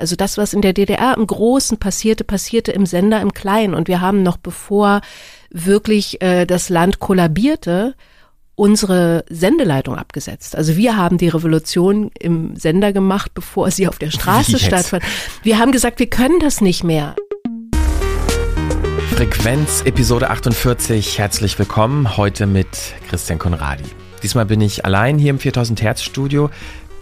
Also das, was in der DDR im Großen passierte, passierte im Sender im Kleinen. Und wir haben noch bevor wirklich äh, das Land kollabierte, unsere Sendeleitung abgesetzt. Also wir haben die Revolution im Sender gemacht, bevor sie auf der Straße stattfand. Wir haben gesagt, wir können das nicht mehr. Frequenz Episode 48. Herzlich willkommen heute mit Christian Konradi. Diesmal bin ich allein hier im 4000 Hertz Studio.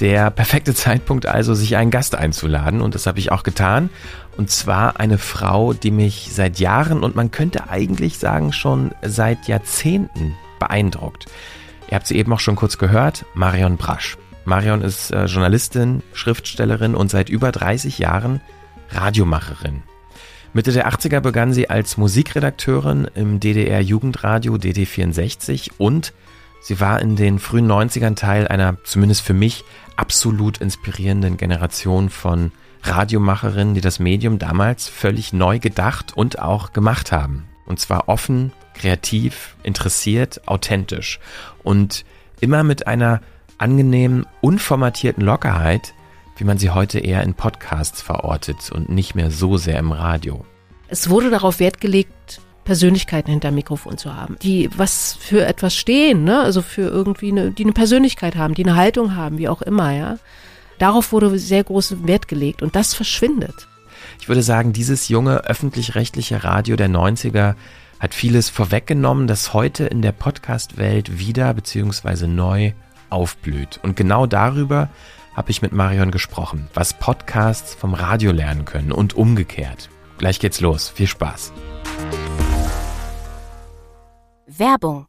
Der perfekte Zeitpunkt also, sich einen Gast einzuladen und das habe ich auch getan. Und zwar eine Frau, die mich seit Jahren und man könnte eigentlich sagen schon seit Jahrzehnten beeindruckt. Ihr habt sie eben auch schon kurz gehört, Marion Brasch. Marion ist äh, Journalistin, Schriftstellerin und seit über 30 Jahren Radiomacherin. Mitte der 80er begann sie als Musikredakteurin im DDR Jugendradio DD64 und sie war in den frühen 90ern Teil einer, zumindest für mich, absolut inspirierenden Generation von Radiomacherinnen, die das Medium damals völlig neu gedacht und auch gemacht haben. Und zwar offen, kreativ, interessiert, authentisch und immer mit einer angenehmen, unformatierten Lockerheit, wie man sie heute eher in Podcasts verortet und nicht mehr so sehr im Radio. Es wurde darauf Wert gelegt, Persönlichkeiten hinter Mikrofon zu haben, die was für etwas stehen, ne? also für irgendwie eine, die eine Persönlichkeit haben, die eine Haltung haben, wie auch immer, ja. Darauf wurde sehr großen Wert gelegt und das verschwindet. Ich würde sagen, dieses junge öffentlich-rechtliche Radio der 90er hat vieles vorweggenommen, das heute in der Podcast-Welt wieder bzw. neu aufblüht. Und genau darüber habe ich mit Marion gesprochen, was Podcasts vom Radio lernen können und umgekehrt. Gleich geht's los. Viel Spaß. Werbung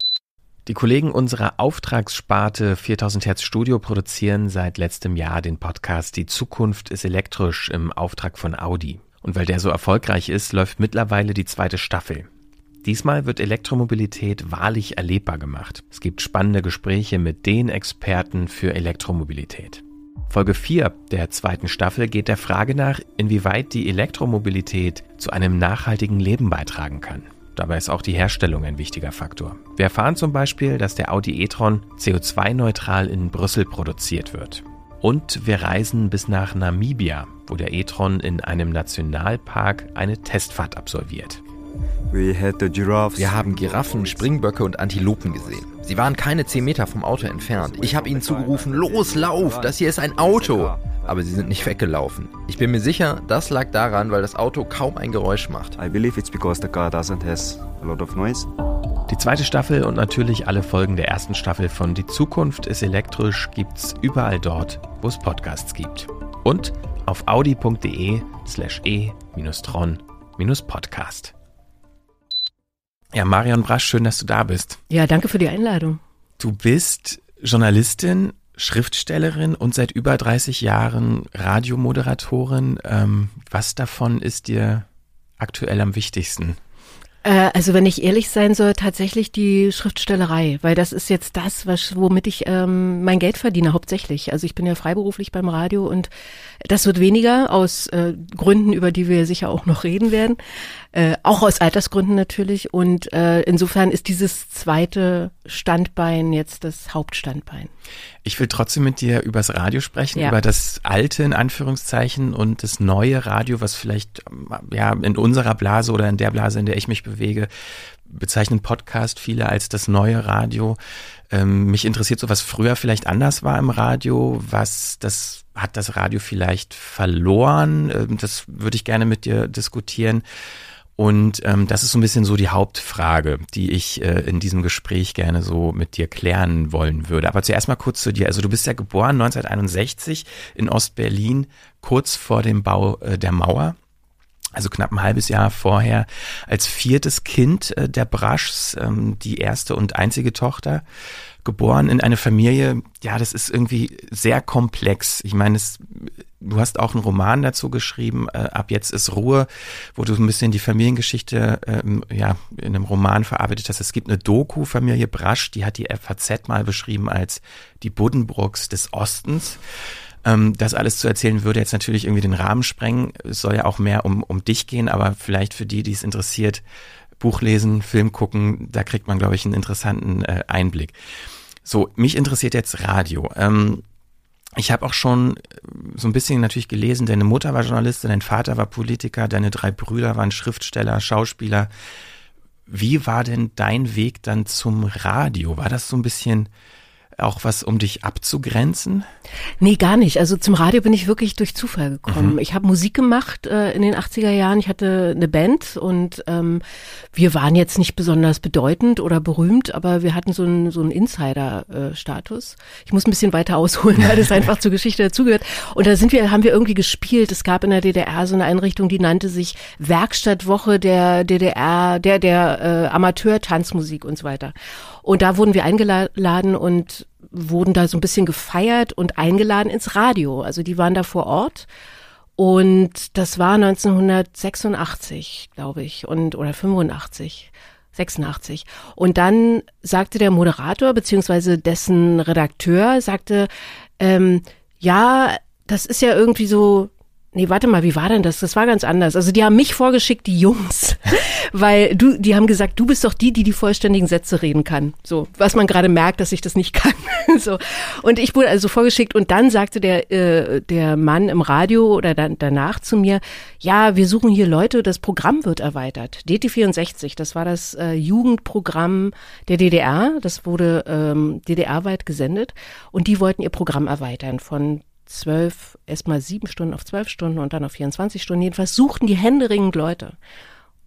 die Kollegen unserer Auftragssparte 4000 Hertz Studio produzieren seit letztem Jahr den Podcast Die Zukunft ist elektrisch im Auftrag von Audi. Und weil der so erfolgreich ist, läuft mittlerweile die zweite Staffel. Diesmal wird Elektromobilität wahrlich erlebbar gemacht. Es gibt spannende Gespräche mit den Experten für Elektromobilität. Folge 4 der zweiten Staffel geht der Frage nach, inwieweit die Elektromobilität zu einem nachhaltigen Leben beitragen kann. Dabei ist auch die Herstellung ein wichtiger Faktor. Wir erfahren zum Beispiel, dass der Audi e-tron CO2-neutral in Brüssel produziert wird. Und wir reisen bis nach Namibia, wo der e-tron in einem Nationalpark eine Testfahrt absolviert. Wir haben Giraffen, Springböcke und Antilopen gesehen. Sie waren keine 10 Meter vom Auto entfernt. Ich habe ihnen zugerufen, los, lauf, das hier ist ein Auto. Aber sie sind nicht weggelaufen. Ich bin mir sicher, das lag daran, weil das Auto kaum ein Geräusch macht. I believe it's because the car doesn't has a lot of noise. Die zweite Staffel und natürlich alle Folgen der ersten Staffel von Die Zukunft ist elektrisch gibt's überall dort, wo es Podcasts gibt. Und auf audi.de slash e-tron-podcast. Ja, Marion Brasch, schön, dass du da bist. Ja, danke für die Einladung. Du bist Journalistin, Schriftstellerin und seit über 30 Jahren Radiomoderatorin. Ähm, was davon ist dir aktuell am wichtigsten? Äh, also wenn ich ehrlich sein soll, tatsächlich die Schriftstellerei, weil das ist jetzt das, was, womit ich ähm, mein Geld verdiene hauptsächlich. Also ich bin ja freiberuflich beim Radio und das wird weniger aus äh, Gründen, über die wir sicher auch noch reden werden, äh, auch aus Altersgründen natürlich. Und äh, insofern ist dieses zweite Standbein jetzt das Hauptstandbein. Ich will trotzdem mit dir übers Radio sprechen, ja. über das alte in Anführungszeichen und das neue Radio, was vielleicht ja in unserer Blase oder in der Blase, in der ich mich bewege, bezeichnen Podcast viele als das neue Radio. Ähm, mich interessiert so, was früher vielleicht anders war im Radio, was das hat das Radio vielleicht verloren. Ähm, das würde ich gerne mit dir diskutieren. Und ähm, das ist so ein bisschen so die Hauptfrage, die ich äh, in diesem Gespräch gerne so mit dir klären wollen würde. Aber zuerst mal kurz zu dir. Also du bist ja geboren 1961 in Ostberlin, kurz vor dem Bau äh, der Mauer. Also knapp ein halbes Jahr vorher als viertes Kind äh, der Braschs, ähm, die erste und einzige Tochter geboren in eine Familie, ja, das ist irgendwie sehr komplex. Ich meine, es Du hast auch einen Roman dazu geschrieben, äh, Ab jetzt ist Ruhe, wo du ein bisschen die Familiengeschichte ähm, ja, in einem Roman verarbeitet hast. Es gibt eine Doku, Familie Brasch, die hat die FAZ mal beschrieben als die Buddenbrooks des Ostens. Ähm, das alles zu erzählen würde jetzt natürlich irgendwie den Rahmen sprengen. Es soll ja auch mehr um, um dich gehen, aber vielleicht für die, die es interessiert, Buch lesen, Film gucken, da kriegt man, glaube ich, einen interessanten äh, Einblick. So, mich interessiert jetzt Radio. Ähm, ich habe auch schon äh, so ein bisschen natürlich gelesen, deine Mutter war Journalistin, dein Vater war Politiker, deine drei Brüder waren Schriftsteller, Schauspieler. Wie war denn dein Weg dann zum Radio? War das so ein bisschen auch was, um dich abzugrenzen? Nee, gar nicht. Also zum Radio bin ich wirklich durch Zufall gekommen. Mhm. Ich habe Musik gemacht äh, in den 80er Jahren. Ich hatte eine Band und ähm, wir waren jetzt nicht besonders bedeutend oder berühmt, aber wir hatten so einen so einen Insider-Status. ich muss ein bisschen weiter ausholen, weil das einfach zur Geschichte dazugehört. Und da sind wir, haben wir irgendwie gespielt. Es gab in der DDR so eine Einrichtung, die nannte sich Werkstattwoche der DDR, der der äh, Amateur-Tanzmusik und so weiter. Und da wurden wir eingeladen und wurden da so ein bisschen gefeiert und eingeladen ins Radio. Also die waren da vor Ort. Und das war 1986, glaube ich, und oder 85. 86. Und dann sagte der Moderator beziehungsweise dessen Redakteur sagte, ähm, ja, das ist ja irgendwie so Nee, warte mal, wie war denn das? Das war ganz anders. Also die haben mich vorgeschickt, die Jungs, weil du, die haben gesagt, du bist doch die, die die vollständigen Sätze reden kann. So, was man gerade merkt, dass ich das nicht kann. so und ich wurde also vorgeschickt und dann sagte der äh, der Mann im Radio oder dann danach zu mir, ja, wir suchen hier Leute, das Programm wird erweitert. DT64, das war das äh, Jugendprogramm der DDR. Das wurde ähm, DDR-weit gesendet und die wollten ihr Programm erweitern von zwölf, erstmal sieben Stunden auf zwölf Stunden und dann auf 24 Stunden. Jedenfalls suchten die händeringend Leute.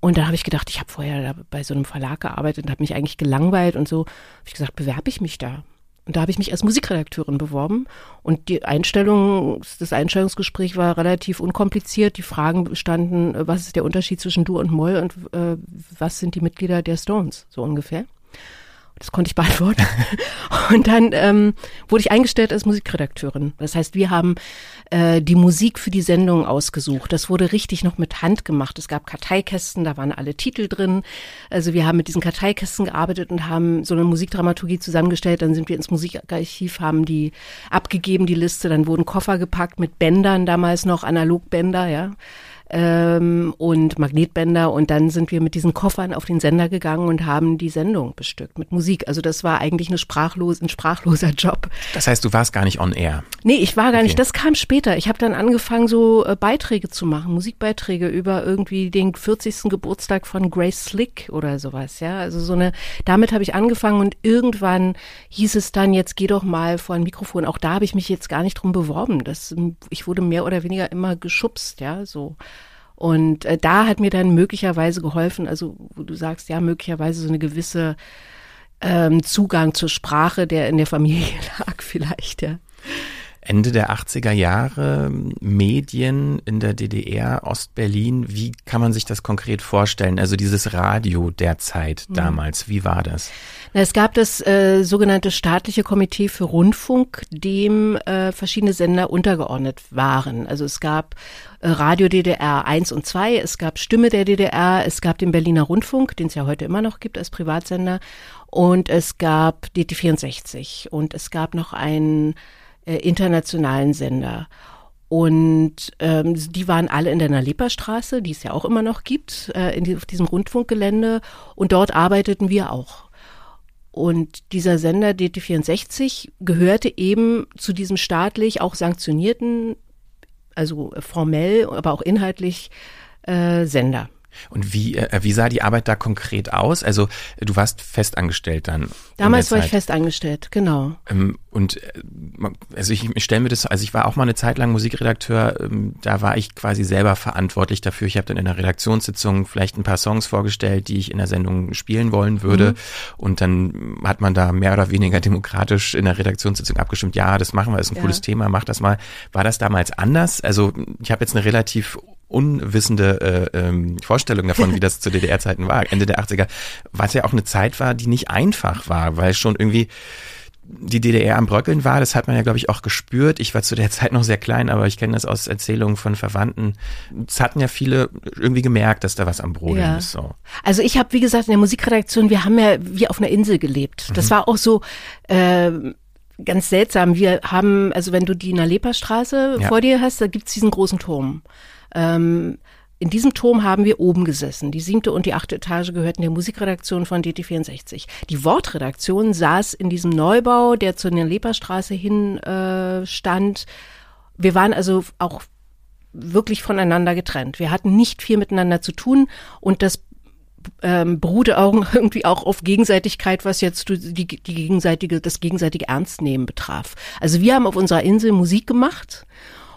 Und da habe ich gedacht, ich habe vorher bei so einem Verlag gearbeitet und habe mich eigentlich gelangweilt und so. Habe ich gesagt, bewerbe ich mich da. Und da habe ich mich als Musikredakteurin beworben. Und die Einstellung, das Einstellungsgespräch war relativ unkompliziert. Die Fragen bestanden, was ist der Unterschied zwischen Du und Moll und äh, was sind die Mitglieder der Stones, so ungefähr. Das konnte ich beantworten. Und dann ähm, wurde ich eingestellt als Musikredakteurin. Das heißt, wir haben äh, die Musik für die Sendung ausgesucht. Das wurde richtig noch mit Hand gemacht. Es gab Karteikästen, da waren alle Titel drin. Also wir haben mit diesen Karteikästen gearbeitet und haben so eine Musikdramaturgie zusammengestellt. Dann sind wir ins Musikarchiv, haben die abgegeben, die Liste. Dann wurden Koffer gepackt mit Bändern, damals noch Analogbänder, ja ähm, und Magnetbänder und dann sind wir mit diesen Koffern auf den Sender gegangen und haben die Sendung bestückt mit Musik. Also das war eigentlich eine sprachlos, ein sprachloser Job. Das heißt, du warst gar nicht on air? Nee, ich war gar okay. nicht. Das kam später. Ich habe dann angefangen, so äh, Beiträge zu machen, Musikbeiträge über irgendwie den 40. Geburtstag von Grace Slick oder sowas. Ja, also so eine. Damit habe ich angefangen und irgendwann hieß es dann, jetzt geh doch mal vor ein Mikrofon. Auch da habe ich mich jetzt gar nicht drum beworben. Das, ich wurde mehr oder weniger immer geschubst, ja, so. Und äh, da hat mir dann möglicherweise geholfen, also wo du sagst, ja, möglicherweise so eine gewisse ähm, Zugang zur Sprache, der in der Familie lag vielleicht, ja. Ende der 80er Jahre Medien in der DDR, Ostberlin, wie kann man sich das konkret vorstellen? Also dieses Radio der Zeit mhm. damals, wie war das? Es gab das äh, sogenannte staatliche Komitee für Rundfunk, dem äh, verschiedene Sender untergeordnet waren. Also es gab äh, Radio DDR 1 und 2, es gab Stimme der DDR, es gab den Berliner Rundfunk, den es ja heute immer noch gibt als Privatsender, und es gab DT64 und es gab noch einen äh, internationalen Sender. Und ähm, die waren alle in der Nalepa-Straße, die es ja auch immer noch gibt, äh, in die, auf diesem Rundfunkgelände. Und dort arbeiteten wir auch. Und dieser Sender DT64 gehörte eben zu diesem staatlich auch sanktionierten, also formell, aber auch inhaltlich äh, Sender. Und wie, äh, wie sah die Arbeit da konkret aus? Also du warst festangestellt dann. Damals war ich festangestellt, genau. Ähm, und äh, also ich, ich stelle mir das, also ich war auch mal eine Zeit lang Musikredakteur, ähm, da war ich quasi selber verantwortlich dafür. Ich habe dann in der Redaktionssitzung vielleicht ein paar Songs vorgestellt, die ich in der Sendung spielen wollen würde. Mhm. Und dann hat man da mehr oder weniger demokratisch in der Redaktionssitzung abgestimmt, ja, das machen wir, ist ein ja. cooles Thema, mach das mal. War das damals anders? Also ich habe jetzt eine relativ unwissende äh, ähm, Vorstellung davon, wie das zu DDR-Zeiten war, Ende der 80er, was ja auch eine Zeit war, die nicht einfach war, weil schon irgendwie die DDR am Bröckeln war, das hat man ja, glaube ich, auch gespürt. Ich war zu der Zeit noch sehr klein, aber ich kenne das aus Erzählungen von Verwandten. Es hatten ja viele irgendwie gemerkt, dass da was am Brodeln ja. ist. So. Also ich habe, wie gesagt, in der Musikredaktion, wir haben ja wie auf einer Insel gelebt. Das mhm. war auch so äh, ganz seltsam. Wir haben, also wenn du die Nalepa-Straße ja. vor dir hast, da gibt's diesen großen Turm. Ähm, in diesem Turm haben wir oben gesessen. Die siebte und die achte Etage gehörten der Musikredaktion von DT64. Die Wortredaktion saß in diesem Neubau, der zu der Leperstraße hin äh, stand. Wir waren also auch wirklich voneinander getrennt. Wir hatten nicht viel miteinander zu tun und das ähm, beruhte auch irgendwie auch auf Gegenseitigkeit, was jetzt die, die gegenseitige, das gegenseitige Ernstnehmen betraf. Also wir haben auf unserer Insel Musik gemacht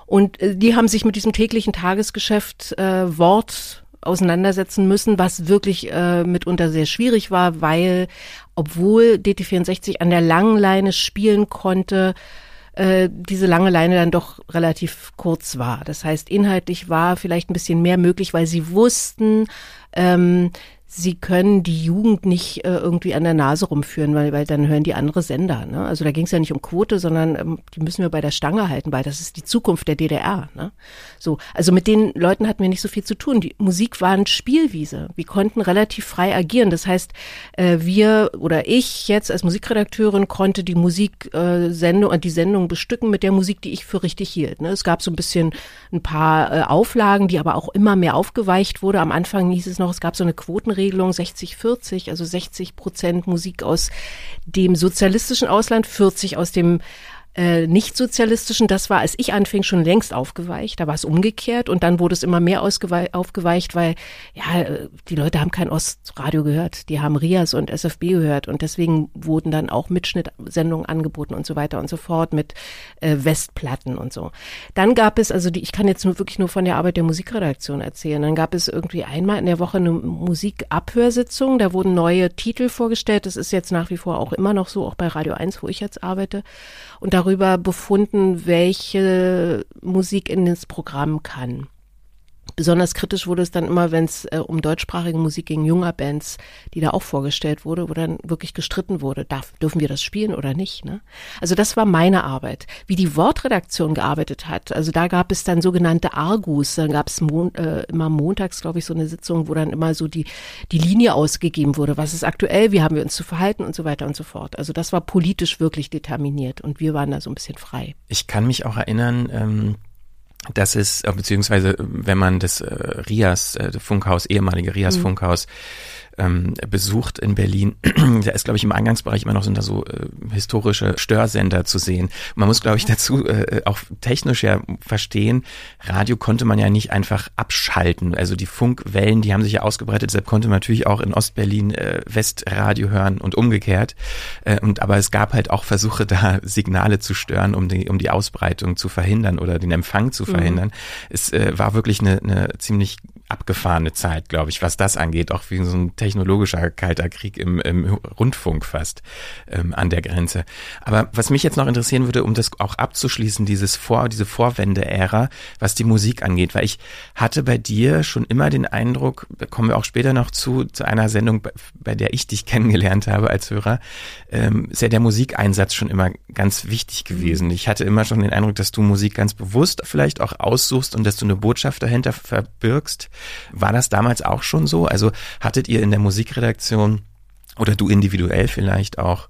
und äh, die haben sich mit diesem täglichen Tagesgeschäft äh, Wort auseinandersetzen müssen, was wirklich äh, mitunter sehr schwierig war, weil obwohl DT64 an der langen Leine spielen konnte, äh, diese lange Leine dann doch relativ kurz war. Das heißt, inhaltlich war vielleicht ein bisschen mehr möglich, weil sie wussten, ähm, sie können die Jugend nicht äh, irgendwie an der Nase rumführen, weil, weil dann hören die andere Sender. Ne? Also da ging es ja nicht um Quote, sondern ähm, die müssen wir bei der Stange halten, weil das ist die Zukunft der DDR. Ne? So, also mit den Leuten hatten wir nicht so viel zu tun. Die Musik war ein Spielwiese. Wir konnten relativ frei agieren. Das heißt, äh, wir oder ich jetzt als Musikredakteurin konnte die Musiksendung, äh, die Sendung bestücken mit der Musik, die ich für richtig hielt. Ne? Es gab so ein bisschen ein paar äh, Auflagen, die aber auch immer mehr aufgeweicht wurde. Am Anfang hieß es noch, es gab so eine Quotenregelung Regelung 60-40, also 60 Prozent Musik aus dem sozialistischen Ausland, 40 aus dem äh, nicht-sozialistischen, das war, als ich anfing, schon längst aufgeweicht. Da war es umgekehrt und dann wurde es immer mehr aufgeweicht, weil ja, äh, die Leute haben kein Ostradio gehört, die haben Rias und SFB gehört und deswegen wurden dann auch Mitschnittsendungen angeboten und so weiter und so fort mit äh, Westplatten und so. Dann gab es, also die, ich kann jetzt nur wirklich nur von der Arbeit der Musikredaktion erzählen, dann gab es irgendwie einmal in der Woche eine Musikabhörsitzung, da wurden neue Titel vorgestellt, das ist jetzt nach wie vor auch immer noch so, auch bei Radio 1, wo ich jetzt arbeite und darüber befunden, welche Musik in das Programm kann. Besonders kritisch wurde es dann immer, wenn es äh, um deutschsprachige Musik gegen junger Bands, die da auch vorgestellt wurde, wo dann wirklich gestritten wurde, darf, dürfen wir das spielen oder nicht. Ne? Also das war meine Arbeit. Wie die Wortredaktion gearbeitet hat, also da gab es dann sogenannte Argus, dann gab es mon äh, immer montags, glaube ich, so eine Sitzung, wo dann immer so die, die Linie ausgegeben wurde, was ist aktuell, wie haben wir uns zu verhalten und so weiter und so fort. Also das war politisch wirklich determiniert und wir waren da so ein bisschen frei. Ich kann mich auch erinnern, ähm das ist, beziehungsweise wenn man das äh, Rias, äh, Funkhaus, ehemalige Rias mhm. Funkhaus ähm, besucht in Berlin. da ist, glaube ich, im Eingangsbereich immer noch sind da so äh, historische Störsender zu sehen. man muss, glaube ich, dazu äh, auch technisch ja verstehen, Radio konnte man ja nicht einfach abschalten. Also die Funkwellen, die haben sich ja ausgebreitet, deshalb konnte man natürlich auch in Ostberlin äh, Westradio hören und umgekehrt. Äh, und aber es gab halt auch Versuche, da Signale zu stören, um die, um die Ausbreitung zu verhindern oder den Empfang zu mhm. verhindern. Mhm. Es äh, war wirklich eine, eine ziemlich abgefahrene Zeit, glaube ich, was das angeht, auch wie so ein technologischer kalter Krieg im, im Rundfunk fast ähm, an der Grenze. Aber was mich jetzt noch interessieren würde, um das auch abzuschließen, dieses Vor, diese Vorwende-Ära, was die Musik angeht, weil ich hatte bei dir schon immer den Eindruck, da kommen wir auch später noch zu, zu einer Sendung, bei, der ich dich kennengelernt habe als Hörer, ähm, ist ja der Musikeinsatz schon immer ganz wichtig gewesen. Ich hatte immer schon den Eindruck, dass du Musik ganz bewusst vielleicht auch aussuchst und dass du eine Botschaft dahinter verbirgst. War das damals auch schon so? Also hattet ihr in der Musikredaktion oder du individuell vielleicht auch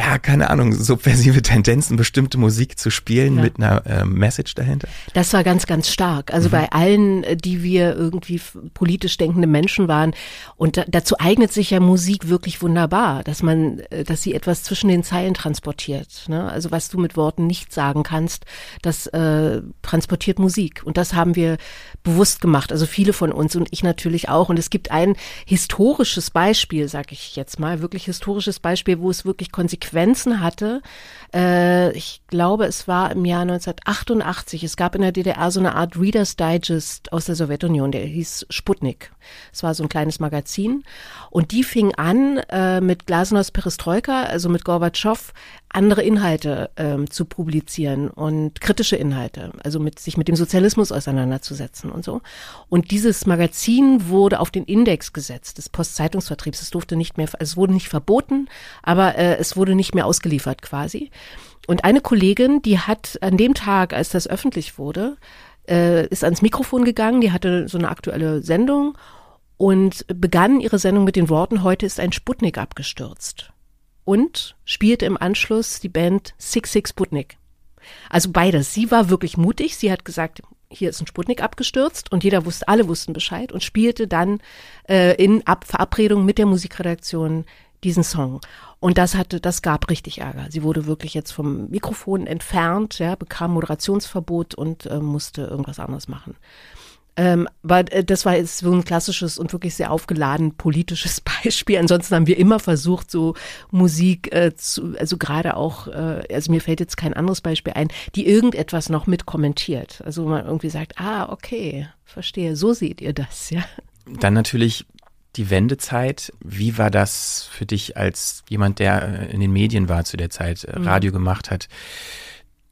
ja, keine Ahnung, subversive Tendenzen, bestimmte Musik zu spielen ja. mit einer äh, Message dahinter? Das war ganz, ganz stark. Also mhm. bei allen, äh, die wir irgendwie politisch denkende Menschen waren. Und da, dazu eignet sich ja Musik wirklich wunderbar, dass man, äh, dass sie etwas zwischen den Zeilen transportiert. Ne? Also was du mit Worten nicht sagen kannst, das äh, transportiert Musik. Und das haben wir bewusst gemacht. Also viele von uns und ich natürlich auch. Und es gibt ein historisches Beispiel, sag ich jetzt mal, wirklich historisches Beispiel, wo es wirklich konsequent Konsequenzen hatte. Äh, ich glaube, es war im Jahr 1988. Es gab in der DDR so eine Art Reader's Digest aus der Sowjetunion, der hieß Sputnik. Es war so ein kleines Magazin. Und die fing an, äh, mit Glasnost Perestroika, also mit Gorbatschow, andere Inhalte ähm, zu publizieren und kritische Inhalte, also mit sich mit dem Sozialismus auseinanderzusetzen und so. Und dieses Magazin wurde auf den Index gesetzt des Postzeitungsvertriebs. Es durfte nicht mehr, es wurde nicht verboten, aber äh, es wurde nicht mehr ausgeliefert quasi. Und eine Kollegin, die hat an dem Tag, als das öffentlich wurde, äh, ist ans Mikrofon gegangen, die hatte so eine aktuelle Sendung und begann ihre Sendung mit den Worten, heute ist ein Sputnik abgestürzt und spielte im Anschluss die Band Six Six Sputnik. Also beides. Sie war wirklich mutig. Sie hat gesagt, hier ist ein Sputnik abgestürzt und jeder wusste, alle wussten Bescheid und spielte dann äh, in Ab Verabredung mit der Musikredaktion diesen Song. Und das hatte, das gab richtig Ärger. Sie wurde wirklich jetzt vom Mikrofon entfernt, ja, bekam Moderationsverbot und äh, musste irgendwas anderes machen. Ähm, aber äh, das war jetzt so ein klassisches und wirklich sehr aufgeladen politisches Beispiel. Ansonsten haben wir immer versucht, so Musik äh, zu, also gerade auch, äh, also mir fällt jetzt kein anderes Beispiel ein, die irgendetwas noch mit kommentiert. Also man irgendwie sagt, ah, okay, verstehe, so seht ihr das, ja. Dann natürlich die Wendezeit. Wie war das für dich als jemand, der äh, in den Medien war zu der Zeit, äh, mhm. Radio gemacht hat?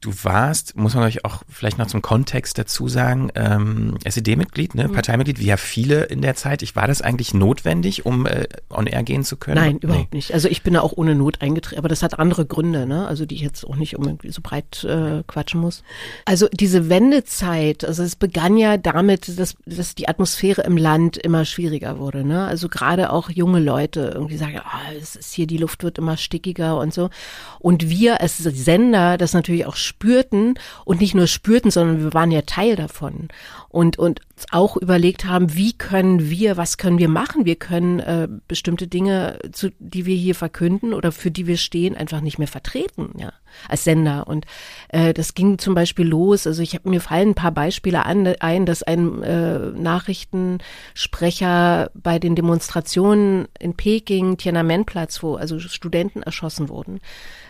Du warst, muss man euch auch vielleicht noch zum Kontext dazu sagen, ähm, SED-Mitglied, ne, mhm. Parteimitglied, wie ja viele in der Zeit. Ich, war das eigentlich notwendig, um äh, on air gehen zu können? Nein, überhaupt nee. nicht. Also ich bin da auch ohne Not eingetreten, aber das hat andere Gründe, ne? Also die ich jetzt auch nicht irgendwie so breit äh, quatschen muss. Also diese Wendezeit, also es begann ja damit, dass, dass die Atmosphäre im Land immer schwieriger wurde, ne? Also gerade auch junge Leute irgendwie sagen, ah, es ist hier, die Luft wird immer stickiger und so. Und wir als Sender das natürlich auch spürten und nicht nur spürten, sondern wir waren ja Teil davon und, und auch überlegt haben, wie können wir, was können wir machen? Wir können äh, bestimmte Dinge, zu, die wir hier verkünden oder für die wir stehen, einfach nicht mehr vertreten, ja, als Sender. Und äh, das ging zum Beispiel los. Also ich habe mir fallen ein paar Beispiele an, ein, dass ein äh, Nachrichtensprecher bei den Demonstrationen in Peking, Tiananmenplatz, wo also Studenten erschossen wurden,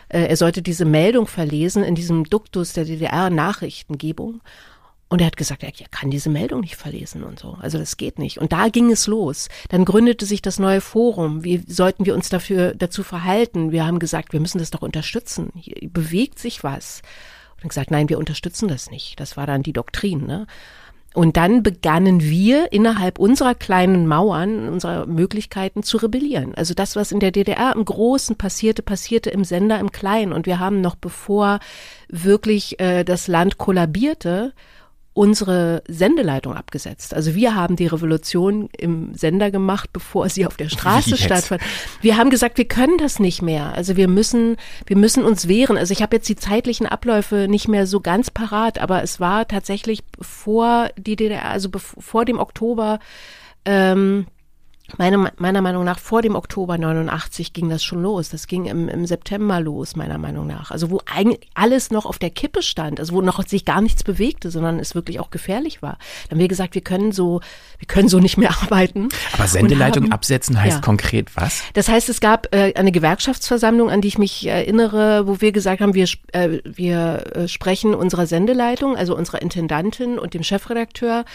er sollte diese Meldung verlesen in diesem Duktus der DDR-Nachrichtengebung. Und er hat gesagt, er kann diese Meldung nicht verlesen und so. Also das geht nicht. Und da ging es los. Dann gründete sich das neue Forum. Wie sollten wir uns dafür dazu verhalten? Wir haben gesagt, wir müssen das doch unterstützen. Hier bewegt sich was. Und gesagt, nein, wir unterstützen das nicht. Das war dann die Doktrin. Ne? Und dann begannen wir innerhalb unserer kleinen Mauern, unserer Möglichkeiten zu rebellieren. Also das, was in der DDR im Großen passierte, passierte im Sender im Kleinen. Und wir haben noch bevor wirklich äh, das Land kollabierte, unsere Sendeleitung abgesetzt. Also wir haben die Revolution im Sender gemacht, bevor sie auf der Straße stattfand. Wir haben gesagt, wir können das nicht mehr. Also wir müssen, wir müssen uns wehren. Also ich habe jetzt die zeitlichen Abläufe nicht mehr so ganz parat, aber es war tatsächlich vor die DDR, also vor dem Oktober ähm, meine, meiner Meinung nach vor dem Oktober 89 ging das schon los. Das ging im, im September los, meiner Meinung nach. Also wo eigentlich alles noch auf der Kippe stand, also wo noch sich gar nichts bewegte, sondern es wirklich auch gefährlich war. Dann haben wir gesagt, wir können so, wir können so nicht mehr arbeiten. Aber Sendeleitung haben, absetzen heißt ja. konkret was? Das heißt, es gab äh, eine Gewerkschaftsversammlung, an die ich mich erinnere, wo wir gesagt haben, wir, äh, wir äh, sprechen unserer Sendeleitung, also unserer Intendantin und dem Chefredakteur,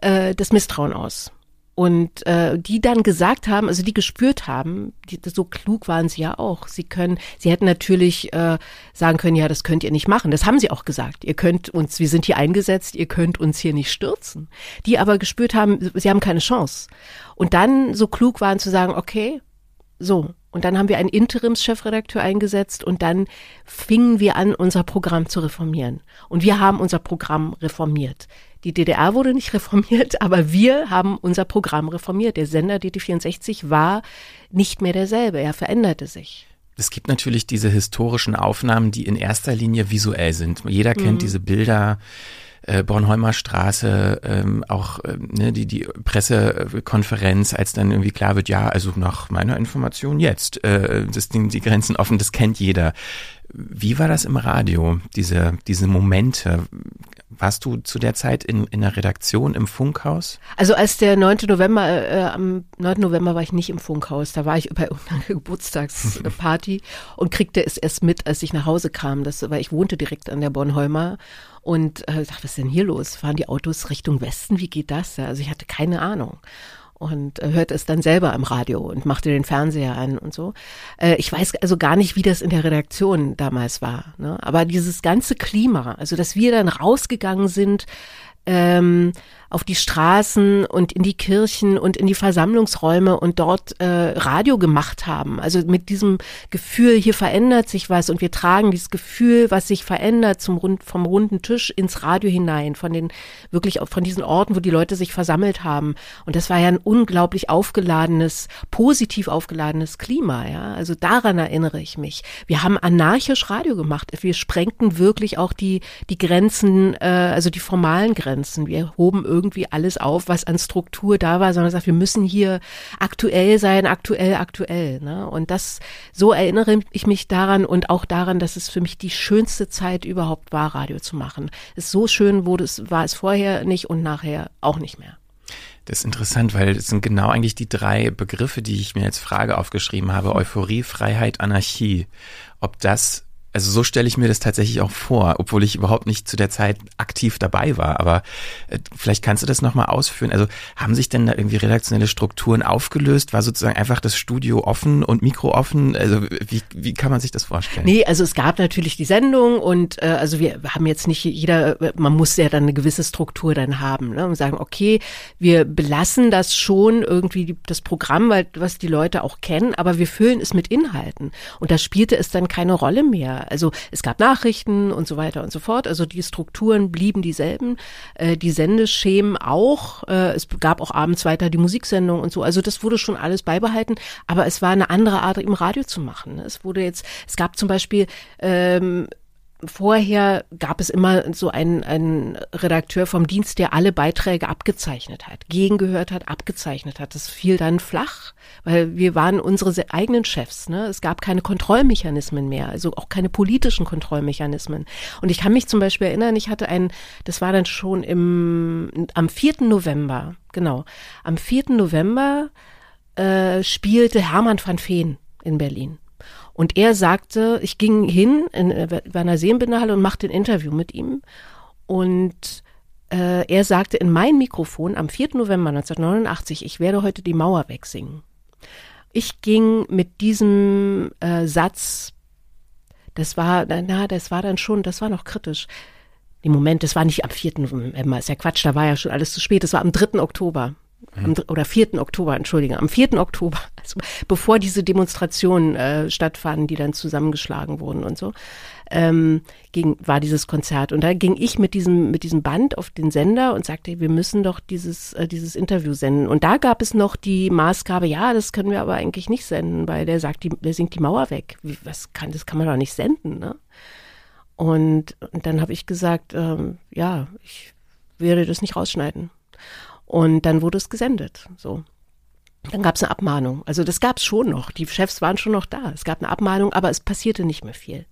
äh, das Misstrauen aus. Und äh, die dann gesagt haben, also die gespürt haben, die, so klug waren sie ja auch. Sie können, sie hätten natürlich äh, sagen können, ja, das könnt ihr nicht machen. Das haben sie auch gesagt. Ihr könnt uns, wir sind hier eingesetzt, ihr könnt uns hier nicht stürzen. Die aber gespürt haben, sie haben keine Chance. Und dann so klug waren zu sagen, okay, so. Und dann haben wir einen Interimschefredakteur eingesetzt und dann fingen wir an, unser Programm zu reformieren. Und wir haben unser Programm reformiert. Die DDR wurde nicht reformiert, aber wir haben unser Programm reformiert. Der Sender DT64 war nicht mehr derselbe, er veränderte sich. Es gibt natürlich diese historischen Aufnahmen, die in erster Linie visuell sind. Jeder kennt mhm. diese Bilder äh, Bornholmer Straße, ähm, auch äh, ne, die, die Pressekonferenz, als dann irgendwie klar wird, ja, also nach meiner Information jetzt, äh, das Ding, die Grenzen offen, das kennt jeder. Wie war das im Radio, diese, diese Momente? Warst du zu der Zeit in, in der Redaktion im Funkhaus? Also als der 9. November, äh, am 9. November war ich nicht im Funkhaus, da war ich bei einer Geburtstagsparty und kriegte es erst mit, als ich nach Hause kam, das, weil ich wohnte direkt an der Bornholmer und äh, dachte, was ist denn hier los? Fahren die Autos Richtung Westen? Wie geht das? Also ich hatte keine Ahnung und äh, hörte es dann selber im Radio und machte den Fernseher an und so. Äh, ich weiß also gar nicht, wie das in der Redaktion damals war. Ne? Aber dieses ganze Klima, also dass wir dann rausgegangen sind, ähm, auf die Straßen und in die Kirchen und in die Versammlungsräume und dort äh, Radio gemacht haben. Also mit diesem Gefühl, hier verändert sich was und wir tragen dieses Gefühl, was sich verändert zum Rund, vom runden Tisch ins Radio hinein, von den wirklich von diesen Orten, wo die Leute sich versammelt haben. Und das war ja ein unglaublich aufgeladenes, positiv aufgeladenes Klima. Ja, also daran erinnere ich mich. Wir haben anarchisch Radio gemacht. Wir sprengten wirklich auch die die Grenzen, äh, also die formalen Grenzen. Wir hoben irgendwie alles auf, was an Struktur da war, sondern gesagt, wir müssen hier aktuell sein, aktuell, aktuell. Ne? Und das, so erinnere ich mich daran und auch daran, dass es für mich die schönste Zeit überhaupt war, Radio zu machen. Es ist so schön wurde es, war es vorher nicht und nachher auch nicht mehr. Das ist interessant, weil es sind genau eigentlich die drei Begriffe, die ich mir als Frage aufgeschrieben habe. Euphorie, Freiheit, Anarchie. Ob das also so stelle ich mir das tatsächlich auch vor, obwohl ich überhaupt nicht zu der Zeit aktiv dabei war. Aber äh, vielleicht kannst du das nochmal ausführen. Also haben sich denn da irgendwie redaktionelle Strukturen aufgelöst? War sozusagen einfach das Studio offen und Mikro offen? Also wie, wie kann man sich das vorstellen? Nee, also es gab natürlich die Sendung und äh, also wir haben jetzt nicht jeder, man muss ja dann eine gewisse Struktur dann haben ne? und sagen, okay, wir belassen das schon irgendwie die, das Programm, weil, was die Leute auch kennen, aber wir füllen es mit Inhalten. Und da spielte es dann keine Rolle mehr. Also es gab Nachrichten und so weiter und so fort. Also die Strukturen blieben dieselben, äh, die Sendeschemen auch. Äh, es gab auch abends weiter die Musiksendung und so. Also das wurde schon alles beibehalten, aber es war eine andere Art im Radio zu machen. Es wurde jetzt, es gab zum Beispiel ähm, Vorher gab es immer so einen, einen Redakteur vom Dienst, der alle Beiträge abgezeichnet hat, gegengehört hat, abgezeichnet hat. Das fiel dann flach, weil wir waren unsere eigenen Chefs. Ne? Es gab keine Kontrollmechanismen mehr, also auch keine politischen Kontrollmechanismen. Und ich kann mich zum Beispiel erinnern, ich hatte ein, das war dann schon im, am 4. November, genau, am 4. November äh, spielte Hermann van Veen in Berlin. Und er sagte, ich ging hin in, äh, bei einer Seenbinderhalle und machte ein Interview mit ihm. Und äh, er sagte in mein Mikrofon am 4. November 1989, ich werde heute die Mauer wegsingen. Ich ging mit diesem äh, Satz, das war, na, das war dann schon, das war noch kritisch. Im Moment, das war nicht am 4. November, ist ja Quatsch, da war ja schon alles zu spät, das war am 3. Oktober am, oder 4. Oktober, entschuldige, am 4. Oktober, also bevor diese Demonstrationen äh, stattfanden, die dann zusammengeschlagen wurden und so, ähm, ging, war dieses Konzert. Und da ging ich mit diesem, mit diesem Band auf den Sender und sagte, wir müssen doch dieses, äh, dieses Interview senden. Und da gab es noch die Maßgabe, ja, das können wir aber eigentlich nicht senden, weil der sagt, die, der singt die Mauer weg. Wie, was kann, das kann man doch nicht senden, ne? Und, und dann habe ich gesagt, ähm, ja, ich werde das nicht rausschneiden. Und dann wurde es gesendet. So. Dann gab es eine Abmahnung. Also das gab es schon noch. Die Chefs waren schon noch da. Es gab eine Abmahnung, aber es passierte nicht mehr viel.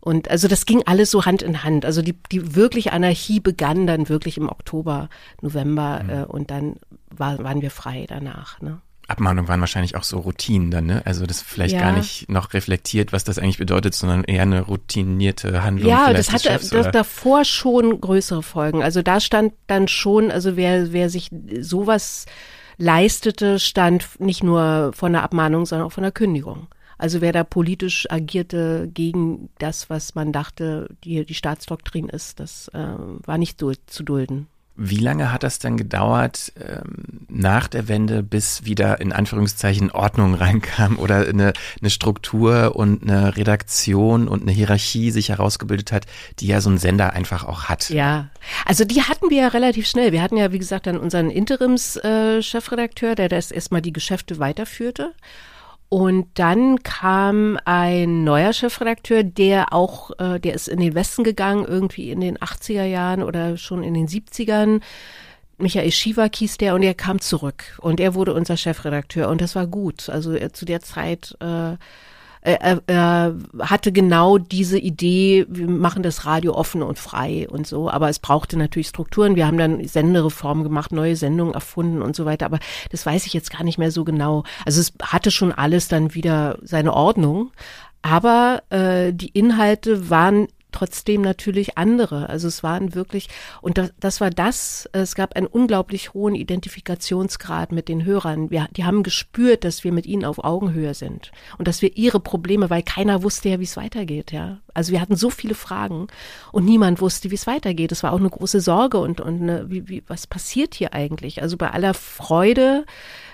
Und also das ging alles so Hand in Hand. Also die, die wirkliche Anarchie begann dann wirklich im Oktober, November mhm. äh, und dann war, waren wir frei danach. Ne? Abmahnungen waren wahrscheinlich auch so Routinen dann, ne? Also das vielleicht ja. gar nicht noch reflektiert, was das eigentlich bedeutet, sondern eher eine routinierte Handlung. Ja, das hatte Chefs, das davor schon größere Folgen. Also da stand dann schon, also wer, wer sich sowas leistete, stand nicht nur von der Abmahnung, sondern auch von der Kündigung. Also wer da politisch agierte gegen das, was man dachte, die, die Staatsdoktrin ist, das äh, war nicht so zu dulden. Wie lange hat das dann gedauert ähm, nach der Wende, bis wieder in Anführungszeichen Ordnung reinkam oder eine, eine Struktur und eine Redaktion und eine Hierarchie sich herausgebildet hat, die ja so ein Sender einfach auch hat? Ja, also die hatten wir ja relativ schnell. Wir hatten ja, wie gesagt, dann unseren Interims-Chefredakteur, äh, der das erstmal die Geschäfte weiterführte. Und dann kam ein neuer Chefredakteur, der auch, äh, der ist in den Westen gegangen, irgendwie in den 80er Jahren oder schon in den 70ern. Michael Schiwak hieß der und er kam zurück und er wurde unser Chefredakteur und das war gut. Also er, zu der Zeit äh, er, er hatte genau diese Idee, wir machen das Radio offen und frei und so, aber es brauchte natürlich Strukturen. Wir haben dann Sendereform gemacht, neue Sendungen erfunden und so weiter, aber das weiß ich jetzt gar nicht mehr so genau. Also es hatte schon alles dann wieder seine Ordnung, aber äh, die Inhalte waren trotzdem natürlich andere. Also es waren wirklich, und das, das war das, es gab einen unglaublich hohen Identifikationsgrad mit den Hörern. Wir, die haben gespürt, dass wir mit ihnen auf Augenhöhe sind und dass wir ihre Probleme, weil keiner wusste ja, wie es weitergeht, ja. Also wir hatten so viele Fragen und niemand wusste, wie es weitergeht. Es war auch eine große Sorge und, und eine, wie, wie, was passiert hier eigentlich? Also bei aller Freude,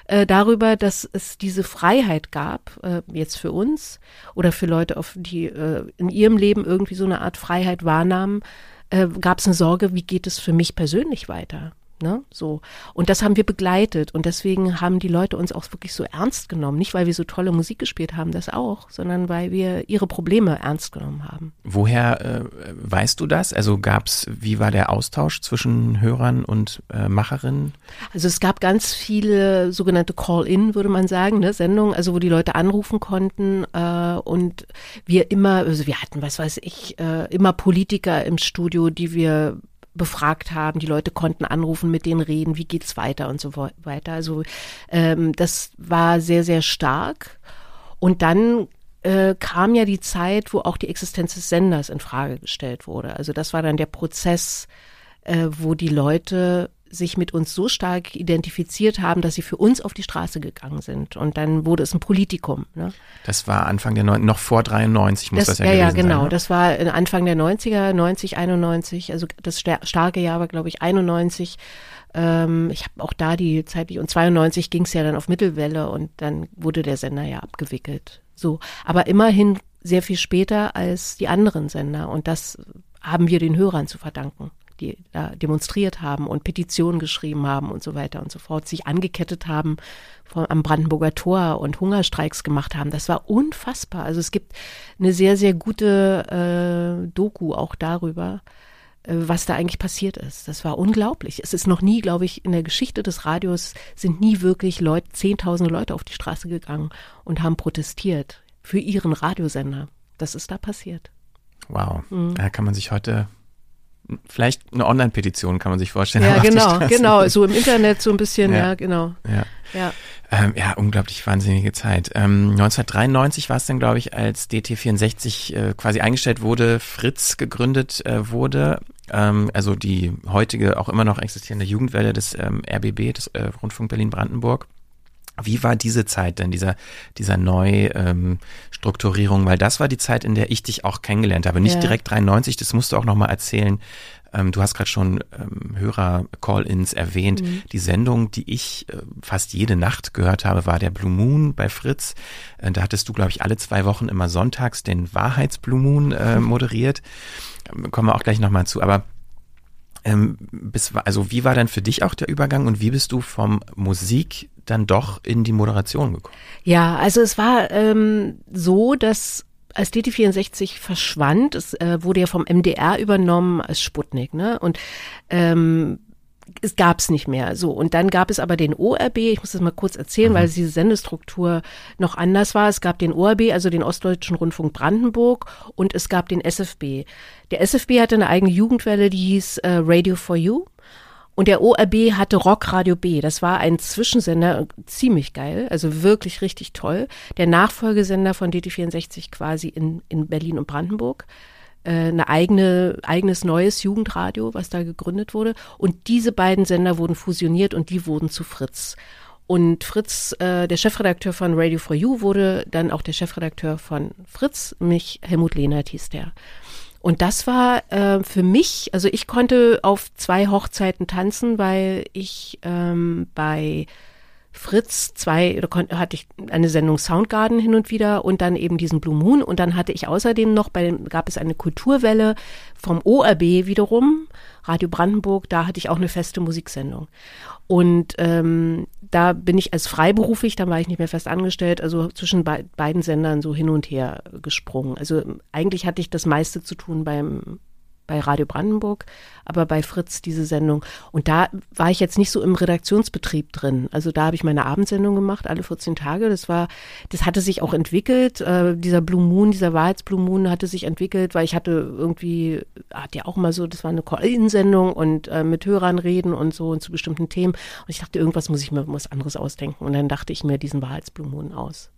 äh, darüber, dass es diese Freiheit gab, äh, jetzt für uns oder für Leute, auf die äh, in ihrem Leben irgendwie so eine Art Freiheit wahrnahmen, äh, gab es eine Sorge, wie geht es für mich persönlich weiter? Ne? So. Und das haben wir begleitet. Und deswegen haben die Leute uns auch wirklich so ernst genommen. Nicht, weil wir so tolle Musik gespielt haben, das auch, sondern weil wir ihre Probleme ernst genommen haben. Woher äh, weißt du das? Also gab's, wie war der Austausch zwischen Hörern und äh, Macherinnen? Also es gab ganz viele sogenannte Call-In, würde man sagen, ne, Sendungen, also wo die Leute anrufen konnten äh, und wir immer, also wir hatten, was weiß ich, äh, immer Politiker im Studio, die wir befragt haben. Die Leute konnten anrufen, mit denen reden, wie geht's weiter und so weiter. Also ähm, das war sehr, sehr stark. Und dann äh, kam ja die Zeit, wo auch die Existenz des Senders in Frage gestellt wurde. Also das war dann der Prozess, äh, wo die Leute sich mit uns so stark identifiziert haben, dass sie für uns auf die Straße gegangen sind. Und dann wurde es ein Politikum. Ne? Das war Anfang der, Neun noch vor 93 muss das, das ja Ja, ja, genau. Sein, ne? Das war Anfang der 90er, 90, 91. Also das starke Jahr war, glaube ich, 91. Ähm, ich habe auch da die zeitlich, und 92 ging es ja dann auf Mittelwelle und dann wurde der Sender ja abgewickelt. So. Aber immerhin sehr viel später als die anderen Sender. Und das haben wir den Hörern zu verdanken die da demonstriert haben und Petitionen geschrieben haben und so weiter und so fort, sich angekettet haben vom, am Brandenburger Tor und Hungerstreiks gemacht haben. Das war unfassbar. Also es gibt eine sehr, sehr gute äh, Doku auch darüber, äh, was da eigentlich passiert ist. Das war unglaublich. Es ist noch nie, glaube ich, in der Geschichte des Radios sind nie wirklich Leute, zehntausende Leute auf die Straße gegangen und haben protestiert für ihren Radiosender. Das ist da passiert. Wow. Mhm. Da kann man sich heute vielleicht eine Online-Petition kann man sich vorstellen. Ja, genau, genau, so im Internet so ein bisschen, ja, ja genau. Ja. Ja. Ähm, ja, unglaublich wahnsinnige Zeit. Ähm, 1993 war es dann, glaube ich, als DT64 äh, quasi eingestellt wurde, Fritz gegründet äh, wurde. Ähm, also die heutige, auch immer noch existierende Jugendwelle des ähm, RBB, des äh, Rundfunk Berlin-Brandenburg. Wie war diese Zeit denn, dieser, dieser Neustrukturierung? Ähm, Weil das war die Zeit, in der ich dich auch kennengelernt habe. Nicht ja. direkt 93, das musst du auch nochmal erzählen. Ähm, du hast gerade schon ähm, Hörer-Call-Ins erwähnt. Mhm. Die Sendung, die ich äh, fast jede Nacht gehört habe, war der Blue Moon bei Fritz. Äh, da hattest du, glaube ich, alle zwei Wochen immer sonntags den Wahrheits-Blue Moon äh, moderiert. Ähm, kommen wir auch gleich nochmal zu. Aber ähm, bis, also wie war denn für dich auch der Übergang und wie bist du vom Musik dann doch in die Moderation gekommen? Ja, also es war ähm, so, dass als DT64 verschwand, es äh, wurde ja vom MDR übernommen als Sputnik, ne? Und ähm, es gab es nicht mehr. So und dann gab es aber den ORB. Ich muss das mal kurz erzählen, mhm. weil diese Sendestruktur noch anders war. Es gab den ORB, also den Ostdeutschen Rundfunk Brandenburg, und es gab den SFB. Der SFB hatte eine eigene Jugendwelle, die hieß äh, Radio for You. Und der ORB hatte Rock Radio B. Das war ein Zwischensender, ziemlich geil, also wirklich richtig toll. Der Nachfolgesender von DT64 quasi in, in Berlin und Brandenburg. Äh, eine eigene, eigenes neues Jugendradio, was da gegründet wurde. Und diese beiden Sender wurden fusioniert und die wurden zu Fritz. Und Fritz, äh, der Chefredakteur von Radio for You, wurde dann auch der Chefredakteur von Fritz, mich Helmut Lehnert hieß der. Und das war äh, für mich, also ich konnte auf zwei Hochzeiten tanzen, weil ich ähm, bei Fritz zwei, konnte, hatte ich eine Sendung Soundgarden hin und wieder und dann eben diesen Blue Moon und dann hatte ich außerdem noch, bei gab es eine Kulturwelle vom ORB wiederum, Radio Brandenburg, da hatte ich auch eine feste Musiksendung. Und ähm, da bin ich als freiberuflich, dann war ich nicht mehr fest angestellt, also zwischen be beiden Sendern so hin und her gesprungen. Also eigentlich hatte ich das meiste zu tun beim bei Radio Brandenburg, aber bei Fritz diese Sendung. Und da war ich jetzt nicht so im Redaktionsbetrieb drin. Also da habe ich meine Abendsendung gemacht, alle 14 Tage. Das war, das hatte sich auch entwickelt. Äh, dieser Blue Moon, dieser Wahrheitsblue Moon hatte sich entwickelt, weil ich hatte irgendwie, hat ja auch mal so, das war eine Call-In-Sendung und äh, mit Hörern reden und so und zu bestimmten Themen. Und ich dachte, irgendwas muss ich mir was anderes ausdenken. Und dann dachte ich mir diesen Wahrheitsblue Moon aus.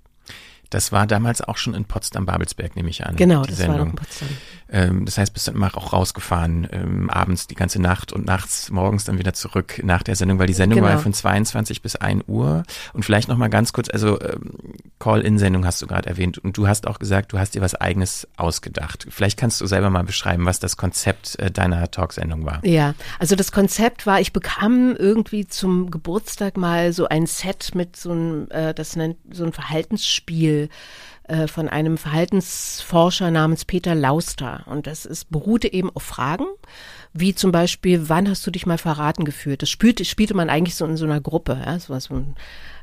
Das war damals auch schon in Potsdam-Babelsberg, nehme ich an. Genau, das Sendung. war in Potsdam. Ähm, das heißt, bist du immer auch rausgefahren, ähm, abends die ganze Nacht und nachts, morgens dann wieder zurück nach der Sendung, weil die Sendung genau. war ja von 22 bis 1 Uhr. Und vielleicht noch mal ganz kurz, also ähm, Call-In-Sendung hast du gerade erwähnt und du hast auch gesagt, du hast dir was Eigenes ausgedacht. Vielleicht kannst du selber mal beschreiben, was das Konzept äh, deiner Talksendung war. Ja, also das Konzept war, ich bekam irgendwie zum Geburtstag mal so ein Set mit so einem, äh, das nennt so ein Verhaltensspiel äh, von einem Verhaltensforscher namens Peter Lauster. Und das ist, beruhte eben auf Fragen, wie zum Beispiel, wann hast du dich mal verraten gefühlt? Das spielte, spielte man eigentlich so in so einer Gruppe, ja, so, so ein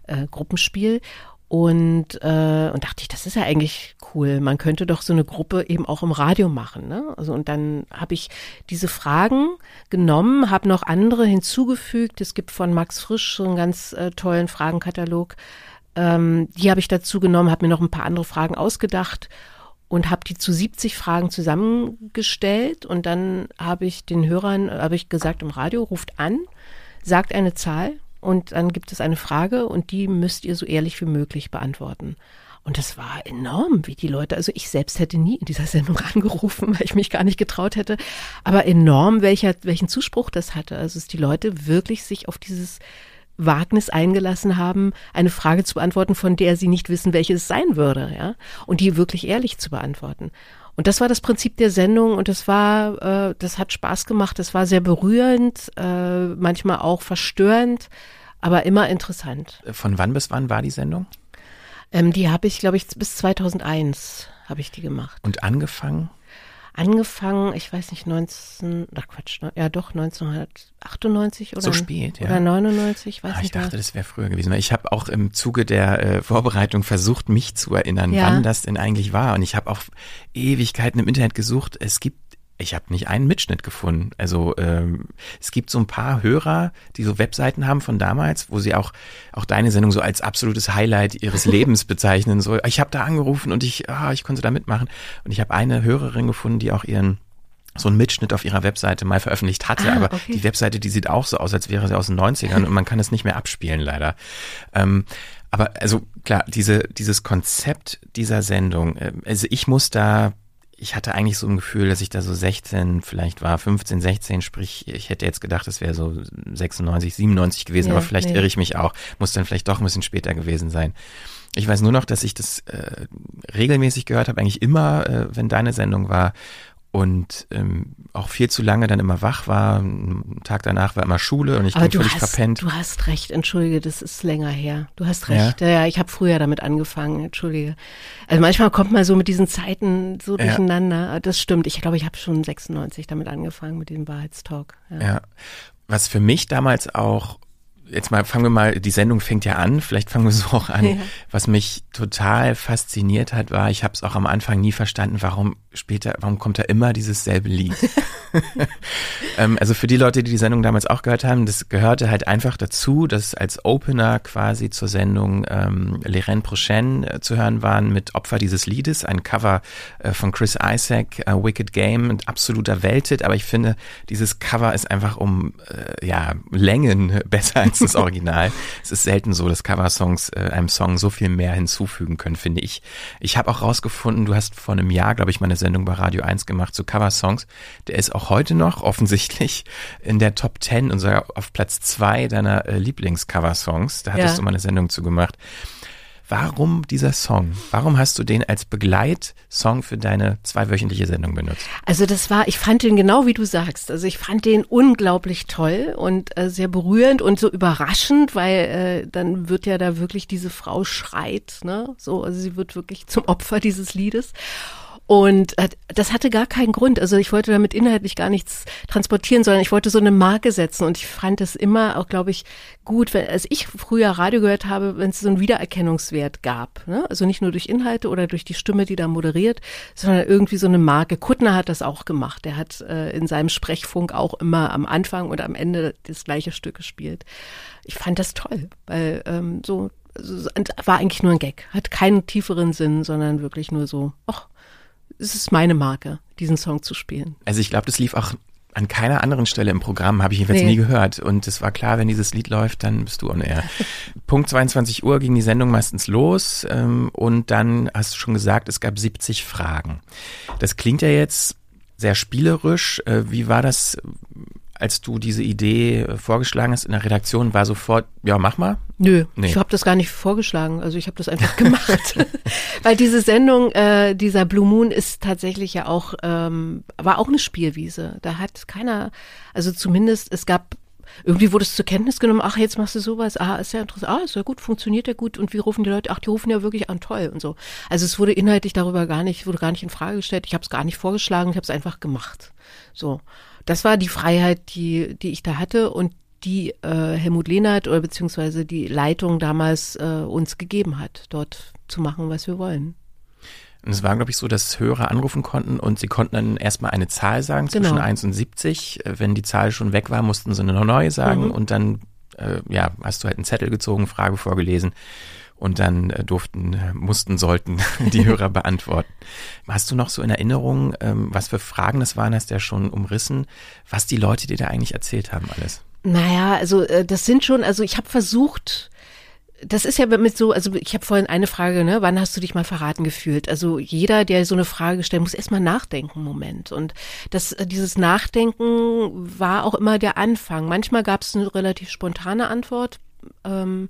äh, Gruppenspiel. Und, äh, und dachte ich, das ist ja eigentlich cool. Man könnte doch so eine Gruppe eben auch im Radio machen. Ne? Also und dann habe ich diese Fragen genommen, habe noch andere hinzugefügt. Es gibt von Max Frisch so einen ganz äh, tollen Fragenkatalog. Ähm, die habe ich dazu genommen, habe mir noch ein paar andere Fragen ausgedacht und habe die zu 70 Fragen zusammengestellt. Und dann habe ich den Hörern, habe ich gesagt im Radio, ruft an, sagt eine Zahl und dann gibt es eine Frage und die müsst ihr so ehrlich wie möglich beantworten. Und das war enorm, wie die Leute, also ich selbst hätte nie in dieser Sendung angerufen, weil ich mich gar nicht getraut hätte, aber enorm, welcher, welchen Zuspruch das hatte. Also dass die Leute wirklich sich auf dieses Wagnis eingelassen haben, eine Frage zu beantworten, von der sie nicht wissen, welche es sein würde, ja, und die wirklich ehrlich zu beantworten. Und das war das Prinzip der Sendung und das war, äh, das hat Spaß gemacht, das war sehr berührend, äh, manchmal auch verstörend, aber immer interessant. Von wann bis wann war die Sendung? Ähm, die habe ich, glaube ich, bis 2001 habe ich die gemacht. Und angefangen? Angefangen, ich weiß nicht, 19, ach Quatsch, ja doch, 1998 oder, so spät, ja. oder 99, weiß ah, nicht. Ich dachte, mehr. das wäre früher gewesen. Ich habe auch im Zuge der äh, Vorbereitung versucht, mich zu erinnern, ja. wann das denn eigentlich war. Und ich habe auch Ewigkeiten im Internet gesucht. Es gibt ich habe nicht einen Mitschnitt gefunden. Also ähm, es gibt so ein paar Hörer, die so Webseiten haben von damals, wo sie auch auch deine Sendung so als absolutes Highlight ihres Lebens bezeichnen. So, ich habe da angerufen und ich, ah, ich konnte da mitmachen. Und ich habe eine Hörerin gefunden, die auch ihren so einen Mitschnitt auf ihrer Webseite mal veröffentlicht hatte, ah, aber okay. die Webseite, die sieht auch so aus, als wäre sie aus den 90ern und man kann es nicht mehr abspielen, leider. Ähm, aber also klar, diese, dieses Konzept dieser Sendung, äh, also ich muss da ich hatte eigentlich so ein Gefühl, dass ich da so 16 vielleicht war, 15, 16, sprich, ich hätte jetzt gedacht, es wäre so 96, 97 gewesen, ja, aber vielleicht nee. irre ich mich auch, muss dann vielleicht doch ein bisschen später gewesen sein. Ich weiß nur noch, dass ich das äh, regelmäßig gehört habe, eigentlich immer, äh, wenn deine Sendung war und ähm, auch viel zu lange dann immer wach war. Ein Tag danach war immer Schule und ich bin völlig hast, verpennt. Du hast recht, entschuldige, das ist länger her. Du hast recht. Ja, ja ich habe früher damit angefangen, entschuldige. Also manchmal kommt man so mit diesen Zeiten so ja. durcheinander. Das stimmt. Ich glaube, ich habe schon 96 damit angefangen mit dem Wahrheitstalk. Ja. ja. Was für mich damals auch jetzt mal fangen wir mal, die Sendung fängt ja an, vielleicht fangen wir so auch an. Ja. Was mich total fasziniert hat, war, ich habe es auch am Anfang nie verstanden, warum später, warum kommt da immer dieses selbe Lied? ähm, also für die Leute, die die Sendung damals auch gehört haben, das gehörte halt einfach dazu, dass als Opener quasi zur Sendung ähm, Les Rennes Prochaines äh, zu hören waren mit Opfer dieses Liedes, ein Cover äh, von Chris Isaac, äh, Wicked Game, ein absoluter Welthit, aber ich finde, dieses Cover ist einfach um äh, ja Längen besser als das Original. es ist selten so, dass Coversongs äh, einem Song so viel mehr hinzufügen können, finde ich. Ich habe auch rausgefunden, du hast vor einem Jahr, glaube ich, mal eine Sendung bei Radio 1 gemacht zu Coversongs. Der ist auch heute noch offensichtlich in der Top 10 und sogar auf Platz 2 deiner äh, Lieblingscoversongs. Da hattest ja. du mal eine Sendung zu gemacht. Warum dieser Song? Warum hast du den als Begleitsong für deine zweiwöchentliche Sendung benutzt? Also das war, ich fand den genau wie du sagst. Also ich fand den unglaublich toll und äh, sehr berührend und so überraschend, weil äh, dann wird ja da wirklich diese Frau schreit, ne? So, also sie wird wirklich zum Opfer dieses Liedes. Und das hatte gar keinen Grund. Also ich wollte damit inhaltlich gar nichts transportieren, sondern ich wollte so eine Marke setzen. Und ich fand es immer auch, glaube ich, gut, wenn, als ich früher Radio gehört habe, wenn es so einen Wiedererkennungswert gab. Ne? Also nicht nur durch Inhalte oder durch die Stimme, die da moderiert, sondern irgendwie so eine Marke. Kuttner hat das auch gemacht. Der hat äh, in seinem Sprechfunk auch immer am Anfang und am Ende das gleiche Stück gespielt. Ich fand das toll, weil ähm, so war eigentlich nur ein Gag, hat keinen tieferen Sinn, sondern wirklich nur so, ach, es ist meine Marke, diesen Song zu spielen. Also ich glaube, das lief auch an keiner anderen Stelle im Programm, habe ich jedenfalls nee. nie gehört. Und es war klar, wenn dieses Lied läuft, dann bist du on air. Punkt 22 Uhr ging die Sendung meistens los ähm, und dann hast du schon gesagt, es gab 70 Fragen. Das klingt ja jetzt sehr spielerisch. Äh, wie war das als du diese Idee äh, vorgeschlagen hast in der Redaktion, war sofort, ja, mach mal? Nö, nee. ich habe das gar nicht vorgeschlagen. Also ich habe das einfach gemacht. Weil diese Sendung, äh, dieser Blue Moon ist tatsächlich ja auch, ähm, war auch eine Spielwiese. Da hat keiner, also zumindest, es gab irgendwie wurde es zur Kenntnis genommen, ach, jetzt machst du sowas, ah, ist ja interessant, ah, ist ja gut, funktioniert ja gut und wie rufen die Leute, ach, die rufen ja wirklich an, toll und so. Also es wurde inhaltlich darüber gar nicht, wurde gar nicht in Frage gestellt, ich habe es gar nicht vorgeschlagen, ich habe es einfach gemacht. So, das war die Freiheit, die, die ich da hatte und die äh, Helmut Lehnert oder beziehungsweise die Leitung damals äh, uns gegeben hat, dort zu machen, was wir wollen. Und es war, glaube ich, so, dass Hörer anrufen konnten und sie konnten dann erstmal eine Zahl sagen zwischen genau. 1 und 70. Wenn die Zahl schon weg war, mussten sie eine neue sagen mhm. und dann äh, ja, hast du halt einen Zettel gezogen, Frage vorgelesen und dann äh, durften, mussten, sollten die Hörer beantworten. Hast du noch so in Erinnerung, ähm, was für Fragen das waren, hast du ja schon umrissen, was die Leute dir da eigentlich erzählt haben alles? Naja, also äh, das sind schon, also ich habe versucht, das ist ja mit so, also ich habe vorhin eine Frage, ne, wann hast du dich mal verraten gefühlt? Also jeder, der so eine Frage stellt, muss erstmal nachdenken, Moment. Und das, äh, dieses Nachdenken war auch immer der Anfang. Manchmal gab es eine relativ spontane Antwort. Ähm,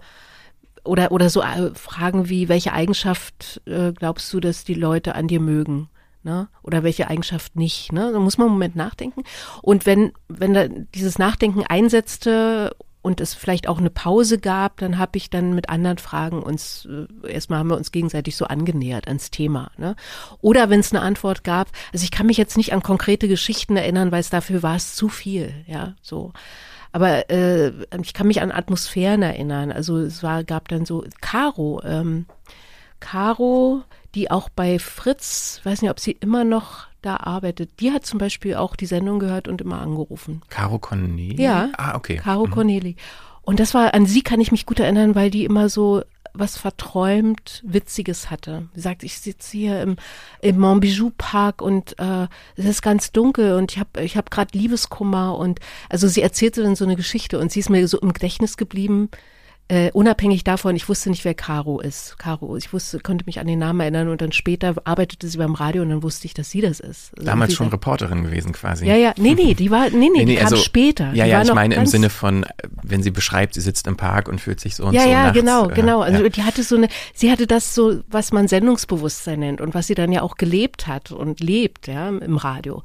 oder, oder so äh, Fragen wie, welche Eigenschaft äh, glaubst du, dass die Leute an dir mögen? Ne? Oder welche Eigenschaft nicht? Ne? Da muss man einen Moment nachdenken. Und wenn, wenn da dieses Nachdenken einsetzte und es vielleicht auch eine Pause gab, dann habe ich dann mit anderen Fragen uns, äh, erstmal haben wir uns gegenseitig so angenähert ans Thema. Ne? Oder wenn es eine Antwort gab, also ich kann mich jetzt nicht an konkrete Geschichten erinnern, weil es dafür war es zu viel, ja, so. Aber äh, ich kann mich an Atmosphären erinnern. Also es war, gab dann so Caro, ähm, Caro, die auch bei Fritz, weiß nicht, ob sie immer noch da arbeitet, die hat zum Beispiel auch die Sendung gehört und immer angerufen. Caro Corneli? Ja. Ah, okay. Caro mhm. Corneli. Und das war, an sie kann ich mich gut erinnern, weil die immer so was verträumt Witziges hatte. Sie sagt, ich sitze hier im, im Montbijou Park und äh, es ist ganz dunkel und ich habe ich hab gerade Liebeskummer und also sie erzählte dann so eine Geschichte und sie ist mir so im Gedächtnis geblieben, äh, unabhängig davon, ich wusste nicht, wer Caro ist. Caro, ich wusste, konnte mich an den Namen erinnern und dann später arbeitete sie beim Radio und dann wusste ich, dass sie das ist. Also Damals schon Reporterin gewesen quasi. Ja, ja, nee, nee, die war, nee, nee, nee, die kam also, später. Ja, ja, ich meine im Sinne von, wenn sie beschreibt, sie sitzt im Park und fühlt sich so und ja, so Ja, ja, genau, äh, genau. Also ja. die hatte so eine, sie hatte das so, was man Sendungsbewusstsein nennt und was sie dann ja auch gelebt hat und lebt, ja, im Radio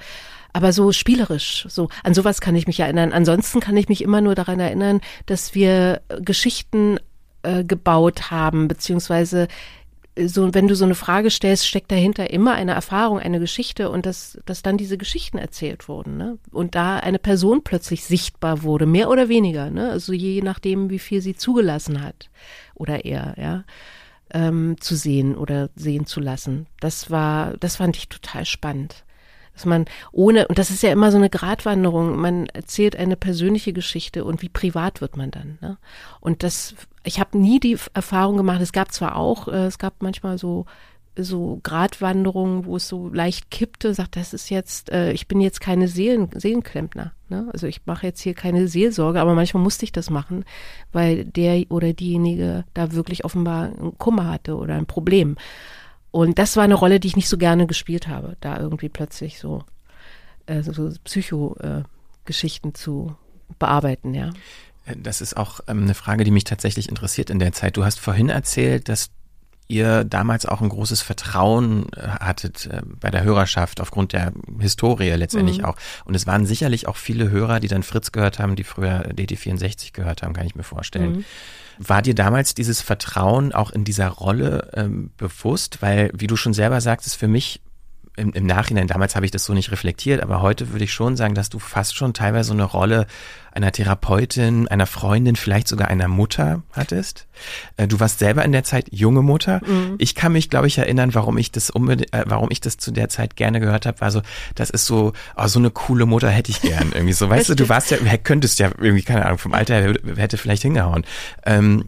aber so spielerisch. So an sowas kann ich mich erinnern. Ansonsten kann ich mich immer nur daran erinnern, dass wir Geschichten äh, gebaut haben, beziehungsweise äh, so, wenn du so eine Frage stellst, steckt dahinter immer eine Erfahrung, eine Geschichte und dass, dass dann diese Geschichten erzählt wurden. Ne? Und da eine Person plötzlich sichtbar wurde, mehr oder weniger, ne? also je nachdem, wie viel sie zugelassen hat oder er, ja, ähm, zu sehen oder sehen zu lassen. Das war, das fand ich total spannend dass man ohne, und das ist ja immer so eine Gratwanderung, man erzählt eine persönliche Geschichte und wie privat wird man dann. Ne? Und das, ich habe nie die Erfahrung gemacht, es gab zwar auch, äh, es gab manchmal so so Gratwanderungen, wo es so leicht kippte, sagt, das ist jetzt, äh, ich bin jetzt keine Seelen, Seelenklempner. Ne? Also ich mache jetzt hier keine Seelsorge, aber manchmal musste ich das machen, weil der oder diejenige da wirklich offenbar einen Kummer hatte oder ein Problem. Und das war eine Rolle, die ich nicht so gerne gespielt habe, da irgendwie plötzlich so, äh, so Psycho-Geschichten äh, zu bearbeiten, ja. Das ist auch ähm, eine Frage, die mich tatsächlich interessiert in der Zeit. Du hast vorhin erzählt, dass ihr damals auch ein großes Vertrauen äh, hattet äh, bei der Hörerschaft aufgrund der Historie letztendlich mhm. auch. Und es waren sicherlich auch viele Hörer, die dann Fritz gehört haben, die früher DT64 gehört haben, kann ich mir vorstellen. Mhm. War dir damals dieses Vertrauen auch in dieser Rolle ähm, bewusst? Weil, wie du schon selber sagtest, für mich im, im Nachhinein, damals habe ich das so nicht reflektiert, aber heute würde ich schon sagen, dass du fast schon teilweise so eine Rolle einer Therapeutin, einer Freundin, vielleicht sogar einer Mutter hattest. Äh, du warst selber in der Zeit junge Mutter. Mhm. Ich kann mich, glaube ich, erinnern, warum ich das unbedingt, äh, warum ich das zu der Zeit gerne gehört habe, war so, das ist so, oh, so eine coole Mutter hätte ich gern irgendwie so. Weißt du, du warst ja, könntest ja irgendwie, keine Ahnung, vom Alter her hätte vielleicht hingehauen. Ähm,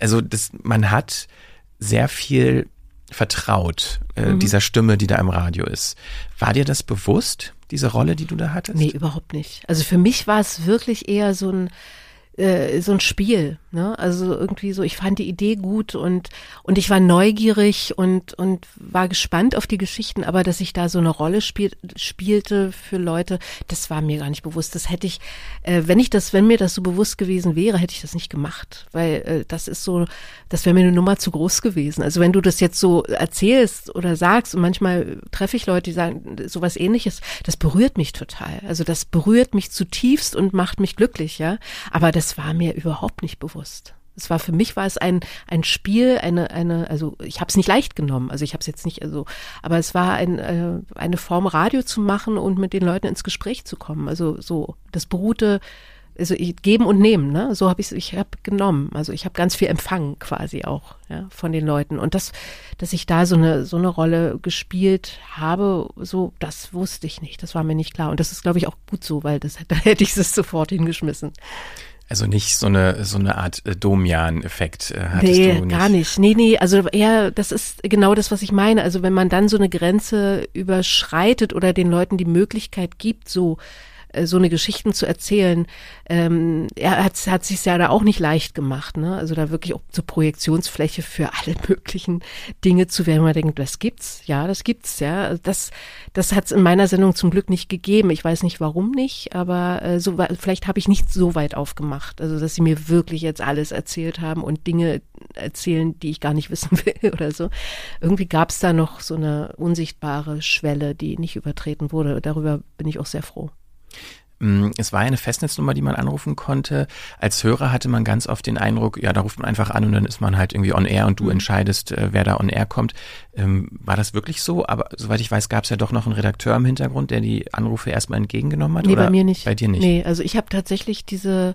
also das, man hat sehr viel vertraut, äh, mhm. dieser Stimme, die da im Radio ist. War dir das bewusst, diese Rolle, die du da hattest? Nee, überhaupt nicht. Also für mich war es wirklich eher so ein, äh, so ein Spiel, ne? Also irgendwie so, ich fand die Idee gut und und ich war neugierig und und war gespannt auf die Geschichten, aber dass ich da so eine Rolle spiel, spielte für Leute, das war mir gar nicht bewusst. Das hätte ich, äh, wenn ich das, wenn mir das so bewusst gewesen wäre, hätte ich das nicht gemacht, weil äh, das ist so, das wäre mir eine Nummer zu groß gewesen. Also wenn du das jetzt so erzählst oder sagst und manchmal treffe ich Leute, die sagen sowas Ähnliches, das berührt mich total. Also das berührt mich zutiefst und macht mich glücklich, ja. Aber das das war mir überhaupt nicht bewusst. Es war für mich war es ein ein Spiel, eine eine also ich habe es nicht leicht genommen, also ich habe es jetzt nicht also, aber es war ein, äh, eine Form Radio zu machen und mit den Leuten ins Gespräch zu kommen. Also so das beruhte also ich, geben und nehmen, ne? So habe ich ich habe genommen. Also ich habe ganz viel empfangen quasi auch, ja, von den Leuten und das dass ich da so eine so eine Rolle gespielt habe, so das wusste ich nicht. Das war mir nicht klar und das ist glaube ich auch gut so, weil das da hätte ich es sofort hingeschmissen. Also nicht so eine so eine Art äh, Domian-Effekt äh, hattest nee, du nicht. gar nicht. Nee, nee, also eher, das ist genau das, was ich meine. Also wenn man dann so eine Grenze überschreitet oder den Leuten die Möglichkeit gibt, so so eine Geschichten zu erzählen. Ähm, er hat, hat sich ja da auch nicht leicht gemacht, ne? Also da wirklich auch zur Projektionsfläche für alle möglichen Dinge zu werden. Man denkt, das gibt's, ja, das gibt's, ja. Also das, das hat es in meiner Sendung zum Glück nicht gegeben. Ich weiß nicht, warum nicht, aber äh, so vielleicht habe ich nicht so weit aufgemacht, also dass sie mir wirklich jetzt alles erzählt haben und Dinge erzählen, die ich gar nicht wissen will oder so. Irgendwie gab es da noch so eine unsichtbare Schwelle, die nicht übertreten wurde. Darüber bin ich auch sehr froh. Mm, es war eine Festnetznummer, die man anrufen konnte. Als Hörer hatte man ganz oft den Eindruck, ja, da ruft man einfach an und dann ist man halt irgendwie on air und du mhm. entscheidest, äh, wer da on air kommt. Ähm, war das wirklich so? Aber soweit ich weiß, gab es ja doch noch einen Redakteur im Hintergrund, der die Anrufe erstmal entgegengenommen hat. Nee, oder bei mir nicht. Bei dir nicht. Nee, also ich habe tatsächlich diese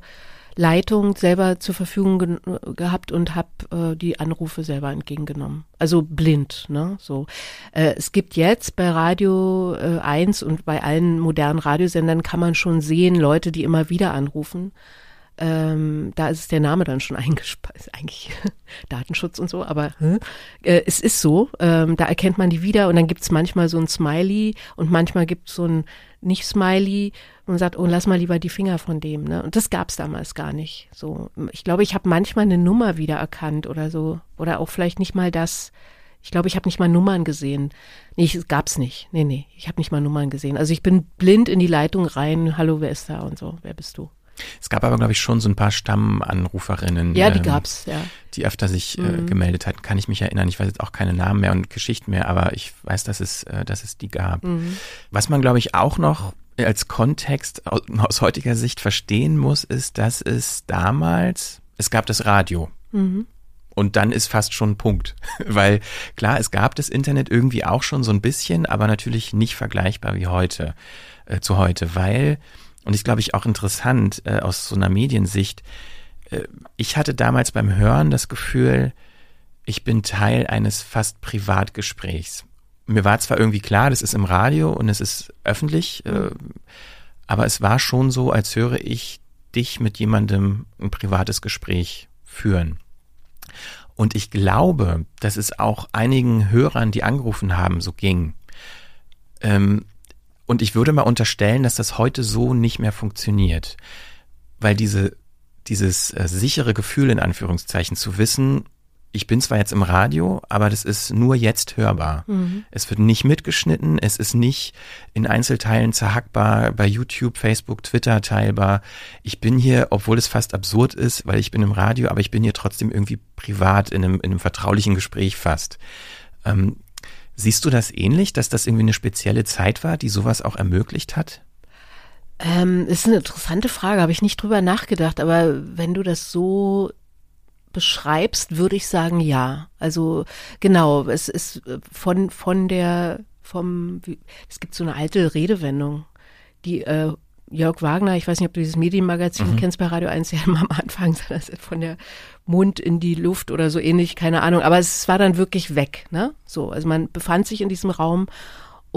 Leitung selber zur Verfügung ge gehabt und habe äh, die Anrufe selber entgegengenommen. Also blind, ne? So. Äh, es gibt jetzt bei Radio äh, 1 und bei allen modernen Radiosendern kann man schon sehen, Leute, die immer wieder anrufen. Ähm, da ist der Name dann schon eingespeist, eigentlich Datenschutz und so, aber äh, es ist so, ähm, da erkennt man die wieder und dann gibt's manchmal so ein Smiley und manchmal gibt's so ein Nicht-Smiley und sagt, oh, lass mal lieber die Finger von dem. Ne? Und das gab's damals gar nicht. So, ich glaube, ich habe manchmal eine Nummer wiedererkannt oder so. Oder auch vielleicht nicht mal das. Ich glaube, ich habe nicht mal Nummern gesehen. Nee, es gab's nicht. Nee, nee, ich habe nicht mal Nummern gesehen. Also ich bin blind in die Leitung rein, hallo, wer ist da und so, wer bist du? Es gab aber, glaube ich, schon so ein paar Stammanruferinnen. Ja, die ähm, gab's, ja. Die öfter sich äh, mhm. gemeldet hatten, kann ich mich erinnern. Ich weiß jetzt auch keine Namen mehr und Geschichten mehr, aber ich weiß, dass es, äh, dass es die gab. Mhm. Was man, glaube ich, auch noch als Kontext aus, heutiger Sicht verstehen muss, ist, dass es damals, es gab das Radio. Mhm. Und dann ist fast schon ein Punkt. Weil klar, es gab das Internet irgendwie auch schon so ein bisschen, aber natürlich nicht vergleichbar wie heute, äh, zu heute. Weil, und ich glaube ich auch interessant äh, aus so einer Mediensicht, äh, ich hatte damals beim Hören das Gefühl, ich bin Teil eines fast Privatgesprächs mir war zwar irgendwie klar, das ist im Radio und es ist öffentlich, äh, aber es war schon so, als höre ich dich mit jemandem ein privates Gespräch führen. Und ich glaube, dass es auch einigen Hörern, die angerufen haben, so ging. Ähm, und ich würde mal unterstellen, dass das heute so nicht mehr funktioniert. Weil diese, dieses äh, sichere Gefühl in Anführungszeichen zu wissen, ich bin zwar jetzt im Radio, aber das ist nur jetzt hörbar. Mhm. Es wird nicht mitgeschnitten, es ist nicht in Einzelteilen zerhackbar, bei YouTube, Facebook, Twitter teilbar. Ich bin hier, obwohl es fast absurd ist, weil ich bin im Radio, aber ich bin hier trotzdem irgendwie privat in einem, in einem vertraulichen Gespräch fast. Ähm, siehst du das ähnlich, dass das irgendwie eine spezielle Zeit war, die sowas auch ermöglicht hat? Ähm, ist eine interessante Frage, habe ich nicht drüber nachgedacht, aber wenn du das so beschreibst, würde ich sagen, ja. Also genau, es ist äh, von von der vom es gibt so eine alte Redewendung, die äh, Jörg Wagner, ich weiß nicht, ob du dieses Medienmagazin mhm. kennst bei Radio 1, ja immer am Anfang von der Mund in die Luft oder so ähnlich, keine Ahnung, aber es war dann wirklich weg, ne? So, also man befand sich in diesem Raum